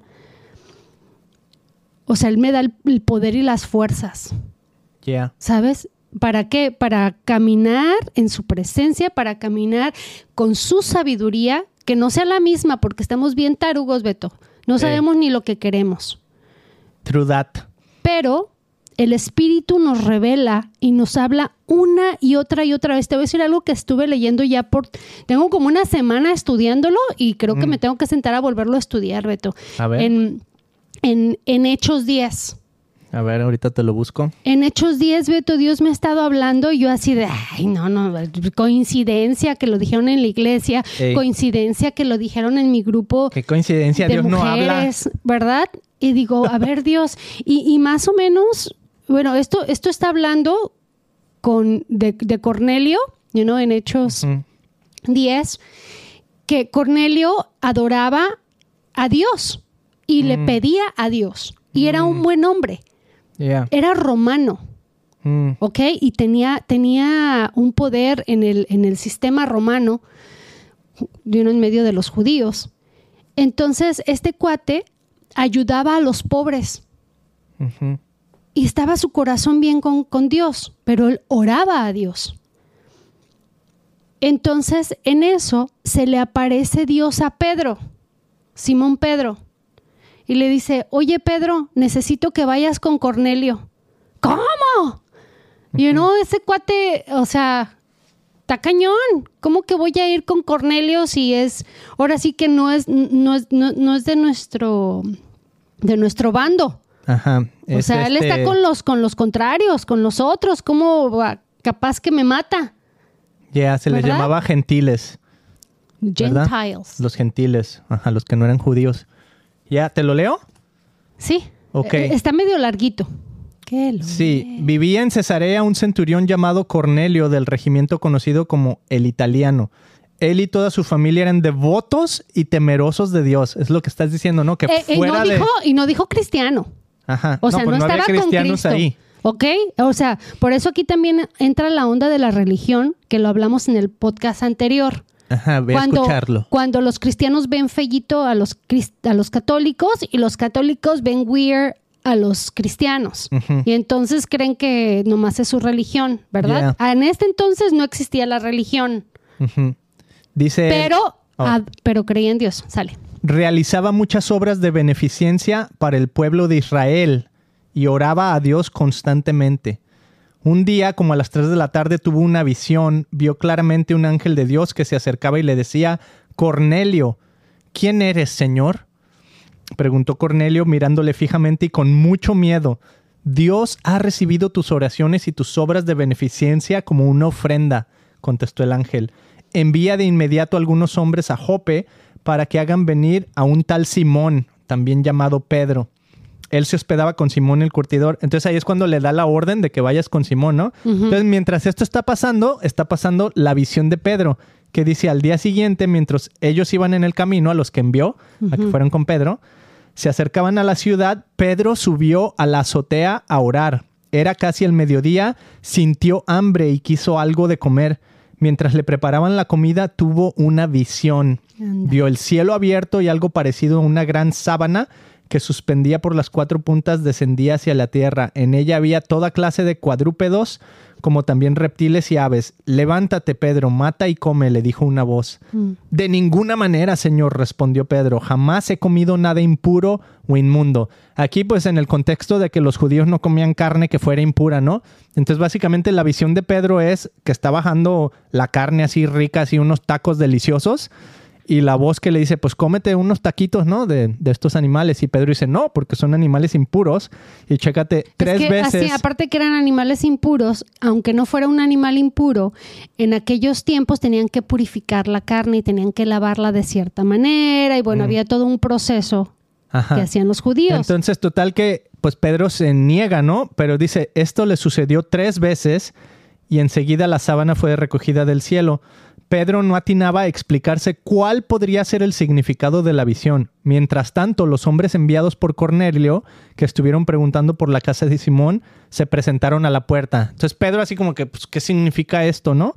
Speaker 2: o sea, Él me da el- el poder y las fuerzas.
Speaker 1: Yeah.
Speaker 2: ¿Sabes? ¿Para qué? Para caminar en su presencia, para caminar con su sabiduría, que no sea la misma, porque estamos bien tarugos, Beto. No sabemos ni lo que queremos.
Speaker 1: True that.
Speaker 2: Pero el Espíritu nos revela y nos habla una y otra y otra vez. Te voy a decir algo que estuve leyendo ya por... Tengo como una semana estudiándolo y creo que
Speaker 1: Mm.
Speaker 2: me tengo que sentar a volverlo a estudiar, Beto.
Speaker 1: A ver.
Speaker 2: En, en, en Hechos 10.
Speaker 1: A ver, ahorita te lo busco.
Speaker 2: En Hechos 10, Beto, Dios me ha estado hablando y yo así de, ay, no, no, coincidencia que lo dijeron en la iglesia,
Speaker 1: Ey.
Speaker 2: coincidencia que lo dijeron en mi grupo
Speaker 1: Qué coincidencia,
Speaker 2: de
Speaker 1: Dios no habla.
Speaker 2: mujeres, ¿verdad? Y digo, a ver, Dios, y, y más o menos, bueno, esto, esto está hablando con, de, de Cornelio, you know, en Hechos
Speaker 1: Ujú.
Speaker 2: 10, que Cornelio adoraba a Dios y le
Speaker 1: Mm.
Speaker 2: pedía a Dios. Y era un buen hombre,
Speaker 1: Yeah.
Speaker 2: era romano.
Speaker 1: Mm.
Speaker 2: ¿ok? Y tenía, tenía un poder en el, en el sistema romano, de uno en medio de los judíos. Entonces, este cuate ayudaba a los pobres y estaba su corazón bien con, con Dios, pero él oraba a Dios. Entonces, en eso se le aparece Dios a Pedro, Simón Pedro, y le dice, oye Pedro, necesito que vayas con Cornelio. ¿Cómo? Y no, ese cuate, o sea, está cañón. ¿Cómo que voy a ir con Cornelio si es, ahora sí que no es, no es, no, no es de nuestro, de nuestro bando?
Speaker 1: Ajá.
Speaker 2: O sea, él
Speaker 1: este-
Speaker 2: está con los, con los contrarios, con los otros. ¿Cómo va? capaz que me mata?
Speaker 1: Yeah, se les
Speaker 2: ¿Verdad?
Speaker 1: llamaba gentiles. ¿verdad?
Speaker 2: Gentiles.
Speaker 1: Los gentiles. Ajá, los que no eran judíos. ¿Ya? ¿Te lo leo?
Speaker 2: Sí.
Speaker 1: Ok.
Speaker 2: Eh, Está medio larguito. ¿Qué lo
Speaker 1: Sí, vivía en Cesarea un centurión llamado Cornelio del regimiento conocido como el italiano. Él y toda su familia eran devotos y temerosos de Dios. Es lo que estás diciendo, ¿no? Que
Speaker 2: Eh, eh,
Speaker 1: fuera
Speaker 2: no
Speaker 1: de...
Speaker 2: dijo, y no dijo cristiano.
Speaker 1: Ajá.
Speaker 2: O sea, no,
Speaker 1: pues había
Speaker 2: estaba con
Speaker 1: cristianos
Speaker 2: Cristo.
Speaker 1: ahí.
Speaker 2: ¿Ok? O sea, por eso aquí también entra la onda de la religión, que lo hablamos en el podcast anterior.
Speaker 1: Ajá, ve a
Speaker 2: cuando,
Speaker 1: escucharlo.
Speaker 2: cuando los cristianos ven fellito a los, a los católicos y los católicos ven weird a los cristianos. Y entonces creen que nomás es su religión, ¿verdad?
Speaker 1: Yeah.
Speaker 2: En este entonces no existía la religión.
Speaker 1: Dice...
Speaker 2: pero,
Speaker 1: Oh.
Speaker 2: ah, pero creía en Dios. Sale.
Speaker 1: realizaba muchas obras de beneficencia para el pueblo de Israel y oraba a Dios constantemente. Un día, como a las 3 de la tarde, tuvo una visión, vio claramente un ángel de Dios que se acercaba y le decía, Cornelio, ¿quién eres, Señor? Preguntó Cornelio mirándole fijamente y con mucho miedo. Dios ha recibido tus oraciones y tus obras de beneficencia como una ofrenda, contestó el ángel. Envía de inmediato algunos hombres a Jope para que hagan venir a un tal Simón, también llamado Pedro. Él se hospedaba con Simón el curtidor. Entonces ahí es cuando le da la orden de que vayas con Simón, ¿no? Entonces mientras esto está pasando, está pasando la visión de Pedro, que dice al día siguiente, mientras ellos iban en el camino, a los que envió, a que fueron con Pedro, se acercaban a la ciudad, Pedro subió a la azotea a orar. Era casi el mediodía, sintió hambre y quiso algo de comer. Mientras le preparaban la comida, tuvo una visión.
Speaker 2: Anda.
Speaker 1: Vio el cielo abierto y algo parecido a una gran sábana que suspendía por las cuatro puntas descendía hacia la tierra. En ella había toda clase de cuadrúpedos, como también reptiles y aves. Levántate, Pedro, mata y come, le dijo una voz.
Speaker 2: Mm.
Speaker 1: De ninguna manera, Señor, respondió Pedro. Jamás he comido nada impuro o inmundo. Aquí, pues, en el contexto de que los judíos no comían carne que fuera impura, ¿no? Entonces, básicamente, la visión de Pedro es que está bajando la carne así rica, así unos tacos deliciosos. Y la voz que le dice, pues cómete unos taquitos, ¿no? De, de estos animales. Y Pedro dice, no, porque son animales impuros. Y chécate, tres
Speaker 2: es que
Speaker 1: veces.
Speaker 2: así, aparte que eran animales impuros, aunque no fuera un animal impuro, en aquellos tiempos tenían que purificar la carne y tenían que lavarla de cierta manera y bueno,
Speaker 1: Mm.
Speaker 2: había todo un proceso
Speaker 1: Ajá.
Speaker 2: que hacían los judíos.
Speaker 1: Entonces, total que, pues Pedro se niega, ¿no? Pero dice, esto le sucedió tres veces y enseguida la sábana fue recogida del cielo. Pedro no atinaba a explicarse cuál podría ser el significado de la visión. Mientras tanto, los hombres enviados por Cornelio, que estuvieron preguntando por la casa de Simón, se presentaron a la puerta. Entonces Pedro así como que, pues, ¿qué significa esto, no?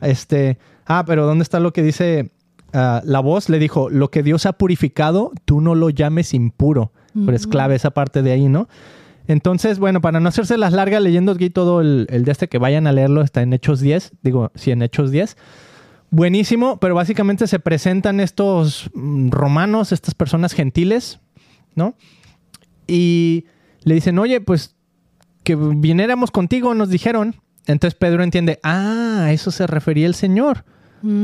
Speaker 1: Este, ah, pero ¿dónde está lo que dice ah, la voz? Le dijo, lo que Dios ha purificado, tú no lo llames impuro. Pero es clave esa parte de ahí, ¿no? Entonces, bueno, para no hacerse las largas leyendo aquí todo el, el de este que vayan a leerlo, está en Hechos 10, digo, sí, en Hechos 10. Buenísimo, pero básicamente se presentan estos mm, romanos, estas personas gentiles, ¿no? Y le dicen, oye, pues que viniéramos contigo, nos dijeron. Entonces Pedro entiende, ah, a eso se refería el Señor,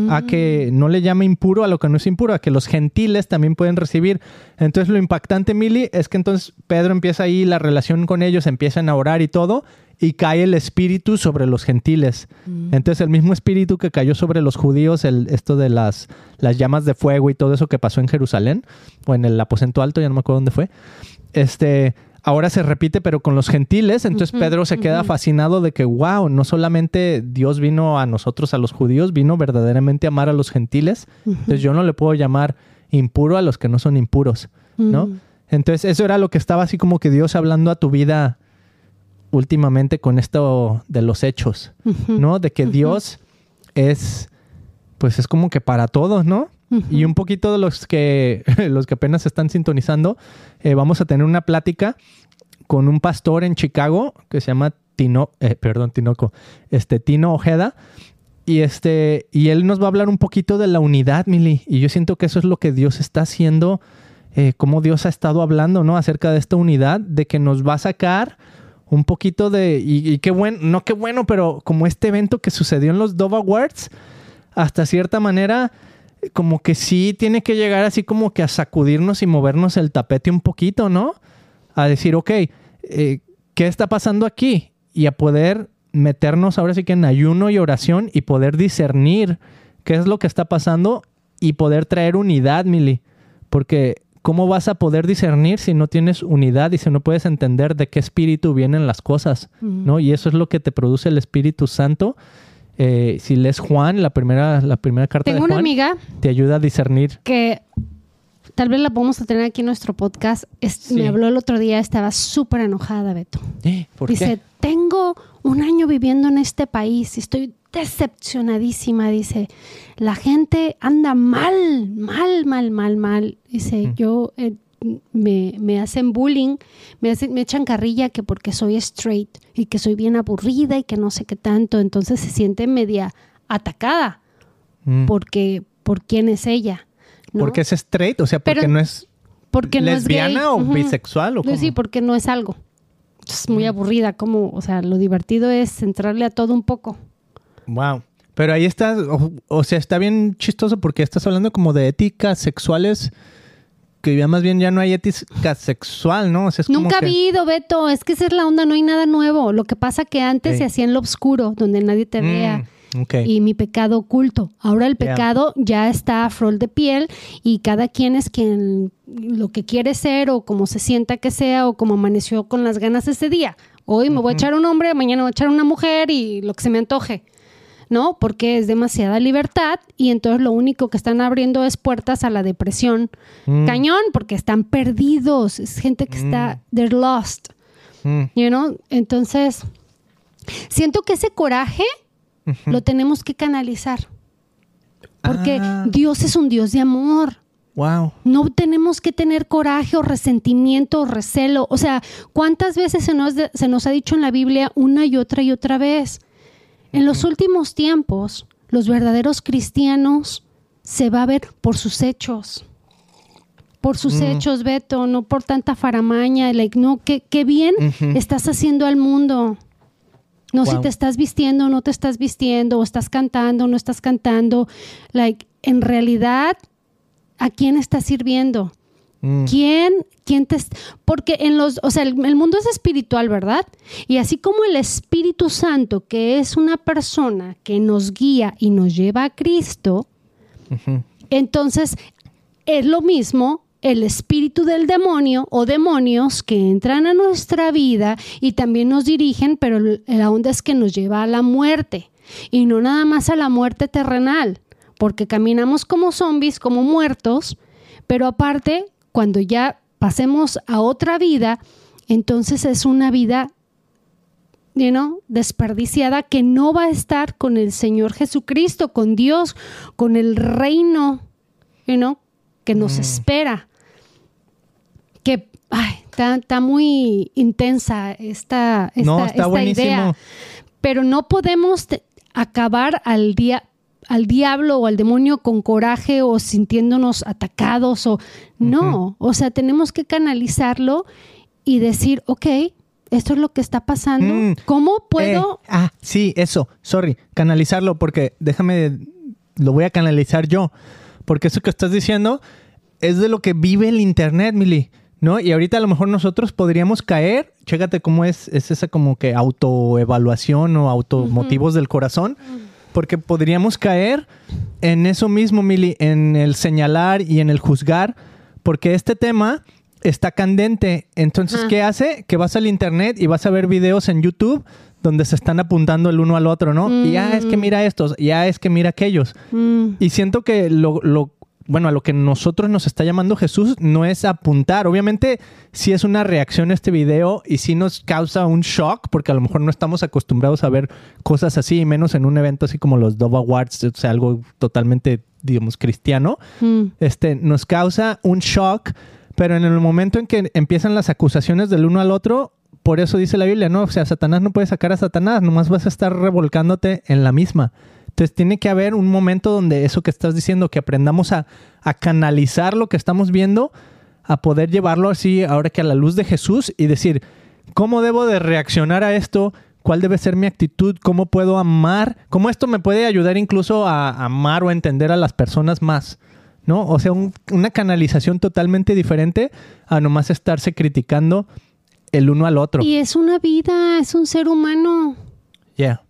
Speaker 1: a que no le llame impuro a lo que no es impuro, a que los gentiles también pueden recibir. Entonces lo impactante, Mili, es que entonces Pedro empieza ahí la relación con ellos, empiezan a orar y todo, y cae el espíritu sobre los gentiles. Entonces el mismo espíritu que cayó sobre los judíos, el, esto de las, las llamas de fuego y todo eso que pasó en Jerusalén, o en el aposento alto, ya no me acuerdo dónde fue, este, ahora se repite, pero con los gentiles. Entonces Pedro se queda fascinado de que, wow, no solamente Dios vino a nosotros, a los judíos, vino verdaderamente a amar a los gentiles. Entonces yo no le puedo llamar impuro a los que no son impuros, ¿no?
Speaker 2: Mm.
Speaker 1: Entonces eso era lo que estaba así como que Dios hablando a tu vida últimamente con esto de los hechos. ¿no? De que. Dios es, pues es como que para todos, ¿no? Y un poquito de los que, los que apenas están sintonizando, eh, vamos a tener una plática con un pastor en Chicago que se llama Tino, eh, perdón, Tinoco, este, Tino Ojeda. Y este, y él nos va a hablar un poquito de la unidad, Mili. Y yo siento que eso es lo que Dios está haciendo, eh, como Dios ha estado hablando, ¿no? Acerca de esta unidad, de que nos va a sacar un poquito de. Y, qué bueno, no qué bueno, pero como este evento que sucedió en los Dove Awards, hasta cierta manera, como que sí tiene que llegar así como que a sacudirnos y movernos el tapete un poquito, ¿no? A decir, ok, eh, ¿qué está pasando aquí? Y a poder meternos ahora sí que en ayuno y oración y poder discernir qué es lo que está pasando y poder traer unidad, Mili. Porque ¿cómo vas a poder discernir si no tienes unidad y si no puedes entender de qué espíritu vienen las cosas? ¿no? Y eso es lo que te produce el Espíritu Santo. Eh, si lees Juan, la primera, la primera carta
Speaker 2: Tengo
Speaker 1: de
Speaker 2: una
Speaker 1: Juan,
Speaker 2: amiga
Speaker 1: te ayuda a discernir.
Speaker 2: que tal vez la podemos tener aquí en nuestro podcast. Es-
Speaker 1: Sí.
Speaker 2: Me habló el otro día, estaba súper enojada, Beto.
Speaker 1: Eh, ¿Por
Speaker 2: dice,
Speaker 1: qué?
Speaker 2: tengo un año viviendo en este país y estoy decepcionadísima. Dice, la gente anda mal, mal, mal, mal, mal. Dice,
Speaker 1: Mm.
Speaker 2: yo eh, me, me hacen bullying, me, hacen, me echan carrilla que porque soy straight y que soy bien aburrida y que no sé qué tanto. Entonces se siente media atacada
Speaker 1: Mm.
Speaker 2: porque por quién es ella. ¿no?
Speaker 1: ¿Porque es straight? O sea, porque
Speaker 2: Pero-
Speaker 1: no es
Speaker 2: porque no es
Speaker 1: lesbiana
Speaker 2: gay.
Speaker 1: o bisexual o
Speaker 2: Pues
Speaker 1: cómo?
Speaker 2: Sí, porque no es algo. Es muy aburrida, como, o sea, lo divertido es entrarle a todo un poco.
Speaker 1: Wow. Pero ahí está, o, o sea, está bien chistoso porque estás hablando como de éticas sexuales que ya más bien ya no hay ética sexual, ¿no? O sea, es como
Speaker 2: Nunca ha
Speaker 1: que-
Speaker 2: habido, Beto, es que esa es la onda, no hay nada nuevo. Lo que pasa que antes se hacía en lo oscuro, donde nadie te vea.
Speaker 1: Mm, ok.
Speaker 2: Y mi pecado oculto. Ahora el pecado ya está a flor de piel y cada quien es quien lo que quiere ser o como se sienta que sea o como amaneció con las ganas ese día. Hoy me voy a echar un hombre, mañana voy a echar una mujer y lo que se me antoje. ¿No? Porque es demasiada libertad y entonces lo único que están abriendo es puertas a la depresión.
Speaker 1: Mm,
Speaker 2: Cañón, porque están perdidos. Es gente que está, they're lost.
Speaker 1: mm,
Speaker 2: You know? Entonces, siento que ese coraje lo tenemos que canalizar. Porque
Speaker 1: Ah.
Speaker 2: Dios es un Dios de amor.
Speaker 1: Wow.
Speaker 2: No tenemos que tener coraje o resentimiento o recelo. O sea, ¿cuántas veces se nos, se nos ha dicho en la Biblia una y otra y otra vez? En los últimos tiempos, los verdaderos cristianos se va a ver por sus hechos. Por sus
Speaker 1: Mm.
Speaker 2: hechos, Beto, no por tanta faramaña. Like, no, qué, qué bien estás haciendo al mundo. No si te estás vistiendo o no te estás vistiendo, o estás cantando o no estás cantando. Like, en realidad, ¿a quién estás sirviendo?
Speaker 1: Mm,
Speaker 2: ¿Quién, quién te... Porque en los, o sea, el, el mundo es espiritual, ¿verdad? Y así como el Espíritu Santo, que es una persona que nos guía y nos lleva a Cristo, entonces es lo mismo el espíritu del demonio o demonios que entran a nuestra vida y también nos dirigen, pero la onda es que nos lleva a la muerte. Y no nada más a la muerte terrenal, porque caminamos como zombies, como muertos, pero aparte, cuando ya pasemos a otra vida, entonces es una vida you desperdiciada que no va a estar con el Señor Jesucristo, con Dios, con el reino you que nos mm. espera. Que está, muy intensa esta, esta, idea. Pero no podemos acabar al día al diablo o al demonio con coraje o sintiéndonos atacados o no, o sea, tenemos que canalizarlo y decir, ok, esto es lo que está pasando, mm. ¿cómo puedo?
Speaker 1: Eh, ah, sí, eso, sorry, canalizarlo porque déjame, lo voy a canalizar yo, porque eso que estás diciendo es de lo que vive el Internet, Mili. ¿no? Y ahorita a lo mejor nosotros podríamos caer, chécate cómo es, es esa como que autoevaluación o automotivos del corazón, porque podríamos caer en eso mismo, Mili, en el señalar y en el juzgar, porque este tema está candente. Entonces, ¿qué hace? Que vas al internet y vas a ver videos en YouTube donde se están apuntando el uno al otro, ¿no? Y ya es que mm. mira estos, ya es que mira aquellos. Mm. Y siento que lo, lo, bueno, a lo que nosotros nos está llamando Jesús no es apuntar. Obviamente sí es una reacción a este video y sí nos causa un shock porque a lo mejor no estamos acostumbrados a ver cosas así, y menos en un evento así como los Dove Awards, o sea, algo totalmente, digamos, cristiano. Mm. Este, nos causa un shock, pero en el momento en que empiezan las acusaciones del uno al otro, por eso dice la Biblia, ¿no? O sea, Satanás no puede sacar a Satanás, nomás vas a estar revolcándote en la misma. Entonces tiene que haber un momento donde eso que estás diciendo, que aprendamos a, canalizar lo que estamos viendo, a poder llevarlo así ahora que a la luz de Jesús y decir, ¿cómo debo de reaccionar a esto? ¿Cuál debe ser mi actitud? ¿Cómo puedo amar? ¿Cómo esto me puede ayudar incluso a amar o entender a las personas más? ¿No? O sea, una canalización totalmente diferente a nomás estarse criticando el uno al otro.
Speaker 2: Y es una vida, es un ser humano.
Speaker 1: Yeah.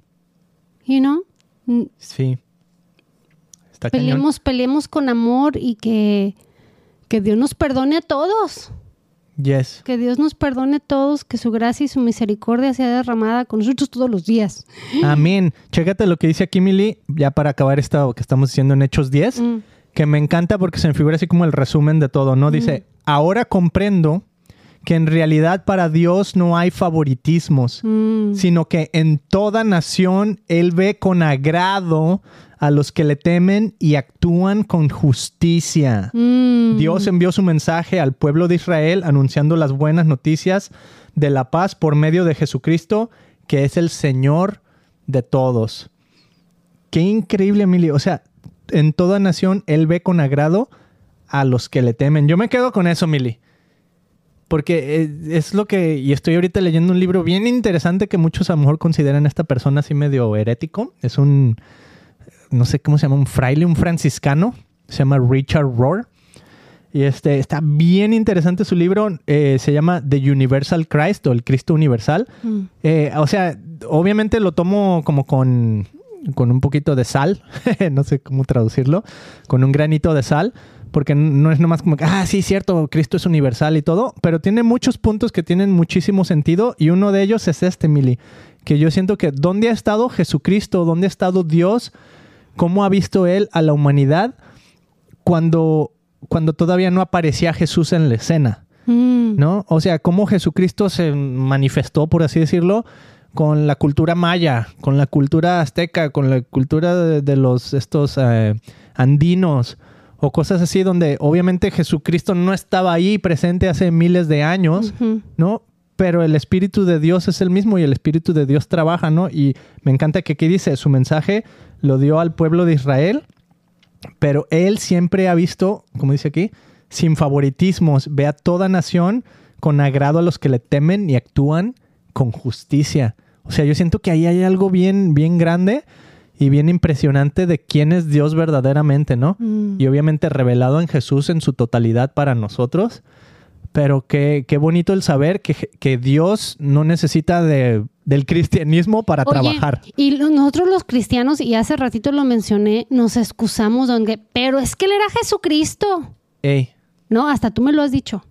Speaker 2: You know?
Speaker 1: Sí.
Speaker 2: Está peleemos, peleemos con amor y que, que Dios nos perdone a todos.
Speaker 1: Yes.
Speaker 2: Que Dios nos perdone a todos, que su gracia y su misericordia sea derramada con nosotros todos los días.
Speaker 1: Amén. Chécate lo que dice aquí Mili, ya para acabar esto que estamos diciendo en Hechos 10, mm. que me encanta porque se me figura así como el resumen de todo, ¿no? Dice, mm. ahora comprendo que en realidad para Dios no hay favoritismos, mm. sino que en toda nación Él ve con agrado a los que le temen y actúan con justicia. Mm. Dios envió su mensaje al pueblo de Israel anunciando las buenas noticias de la paz por medio de Jesucristo, que es el Señor de todos. Qué increíble, Emilio. O sea, en toda nación Él ve con agrado a los que le temen. Yo me quedo con eso, Mili. Porque eh, es lo que, y estoy ahorita leyendo un libro bien interesante que muchos a lo mejor consideran a esta persona así medio herético. Es un, no sé cómo se llama, un fraile, un franciscano. Se llama Richard Rohr. Y este, está bien interesante su libro. Eh, se llama The Universal Christ o el Cristo Universal. Mm. Eh, o sea, obviamente lo tomo como con, con un poquito de sal. no sé cómo traducirlo. Con un granito de sal porque no es nomás como que, ah, sí, cierto, Cristo es universal y todo, pero tiene muchos puntos que tienen muchísimo sentido y uno de ellos es este, Mili, que yo siento que ¿dónde ha estado Jesucristo? ¿Dónde ha estado Dios? ¿Cómo ha visto Él a la humanidad cuando, cuando todavía no aparecía Jesús en la escena? Mm. ¿No? O sea, cómo Jesucristo se manifestó, por así decirlo, con la cultura maya, con la cultura azteca, con la cultura de, los estos eh, andinos, o cosas así donde obviamente Jesucristo no estaba ahí presente hace miles de años, ¿no? Pero el Espíritu de Dios es el mismo y el Espíritu de Dios trabaja, ¿no? Y me encanta que aquí dice, su mensaje lo dio al pueblo de Israel, pero él siempre ha visto, como dice aquí, sin favoritismos, ve a toda nación con agrado a los que le temen y actúan con justicia. O sea, yo siento que ahí hay algo bien, bien grande y bien impresionante de quién es Dios verdaderamente, ¿no? Mm. Y obviamente revelado en Jesús en su totalidad para nosotros. Pero qué, qué bonito el saber que, que Dios no necesita de, del cristianismo para trabajar.
Speaker 2: Y nosotros los cristianos, y hace ratito lo mencioné, nos excusamos donde, pero es que él era Jesucristo.
Speaker 1: Ey.
Speaker 2: No, hasta tú me lo has dicho.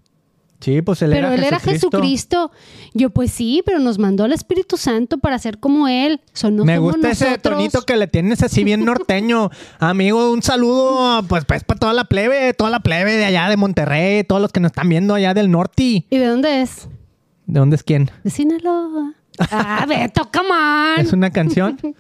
Speaker 1: Sí, pues él
Speaker 2: pero
Speaker 1: era
Speaker 2: él era Jesucristo. Yo, pues sí, pero nos mandó al Espíritu Santo para ser como él. So, no
Speaker 1: Me gusta ese
Speaker 2: nosotros.
Speaker 1: tonito que le tienes así bien norteño. Amigo, un saludo pues, pues para toda la plebe, toda la plebe de allá de Monterrey, todos los que nos están viendo allá del norte.
Speaker 2: ¿Y de dónde es?
Speaker 1: ¿De dónde es quién?
Speaker 2: De Sinaloa. Ah, Beto, come on.
Speaker 1: ¿Es una canción?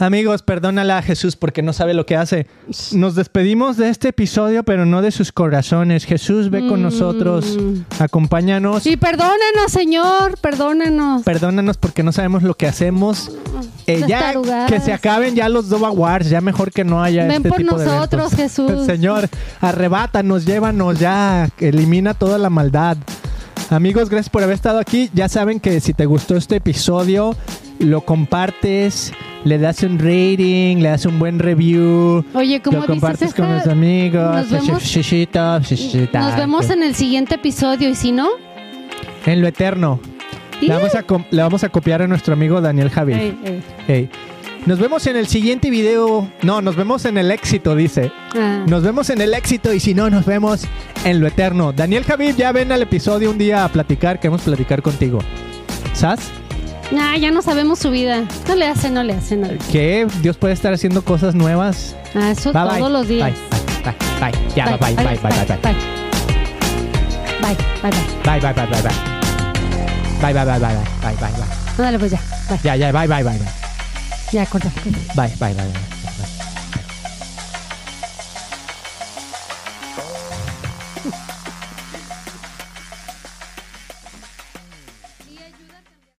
Speaker 1: Amigos, perdónala a Jesús porque no sabe lo que hace. Nos despedimos de este episodio, pero no de sus corazones. Jesús, ve con
Speaker 2: Mm.
Speaker 1: nosotros. Acompáñanos.
Speaker 2: Y perdónenos, Señor, perdónenos.
Speaker 1: Perdónanos porque no sabemos lo que hacemos. Eh, ya que se acaben ya los Dova Wars, ya mejor que no haya
Speaker 2: Ven
Speaker 1: este
Speaker 2: por
Speaker 1: tipo
Speaker 2: nosotros. Jesús.
Speaker 1: Señor, arrebátanos, llévanos ya, elimina toda la maldad. Amigos, gracias por haber estado aquí. Ya saben que si te gustó este episodio, lo compartes, le das un rating, le das un buen review.
Speaker 2: Oye, como
Speaker 1: lo compartes con los amigos.
Speaker 2: nos vemos-
Speaker 1: Shishito, shishita.
Speaker 2: Nos vemos en el siguiente episodio y si no,
Speaker 1: En lo eterno.
Speaker 2: ¡Ih!
Speaker 1: Le vamos, a vamos copiar a nuestro amigo Daniel Javier.
Speaker 2: Ey, ey.
Speaker 1: Hey. Nos vemos en el siguiente video. No, nos vemos en el éxito, dice.
Speaker 2: Ah.
Speaker 1: Nos vemos en el éxito y si no, nos vemos en lo eterno. Daniel Javid, ya ven al episodio un día a platicar. Queremos platicar contigo. ¿Sabes?
Speaker 2: Nah, ya no sabemos su vida. No le hace, no le hace.
Speaker 1: Que Dios puede estar haciendo cosas nuevas.
Speaker 2: Ah, eso
Speaker 1: Bye,
Speaker 2: todos
Speaker 1: bye.
Speaker 2: los días.
Speaker 1: Bye, bye, bye, bye. Ya, bye, bye, bye, bye, bye, bye.
Speaker 2: Bye, bye, bye.
Speaker 1: Bye, bye, bye, bye, bye. Bye, bye, bye, bye, bye, bye, bye, bye.
Speaker 2: Ándale, pues ya. Bye.
Speaker 1: Ya, ya, bye, bye, bye, bye.
Speaker 2: Ya, corta.
Speaker 1: bye, bye, bye. bye.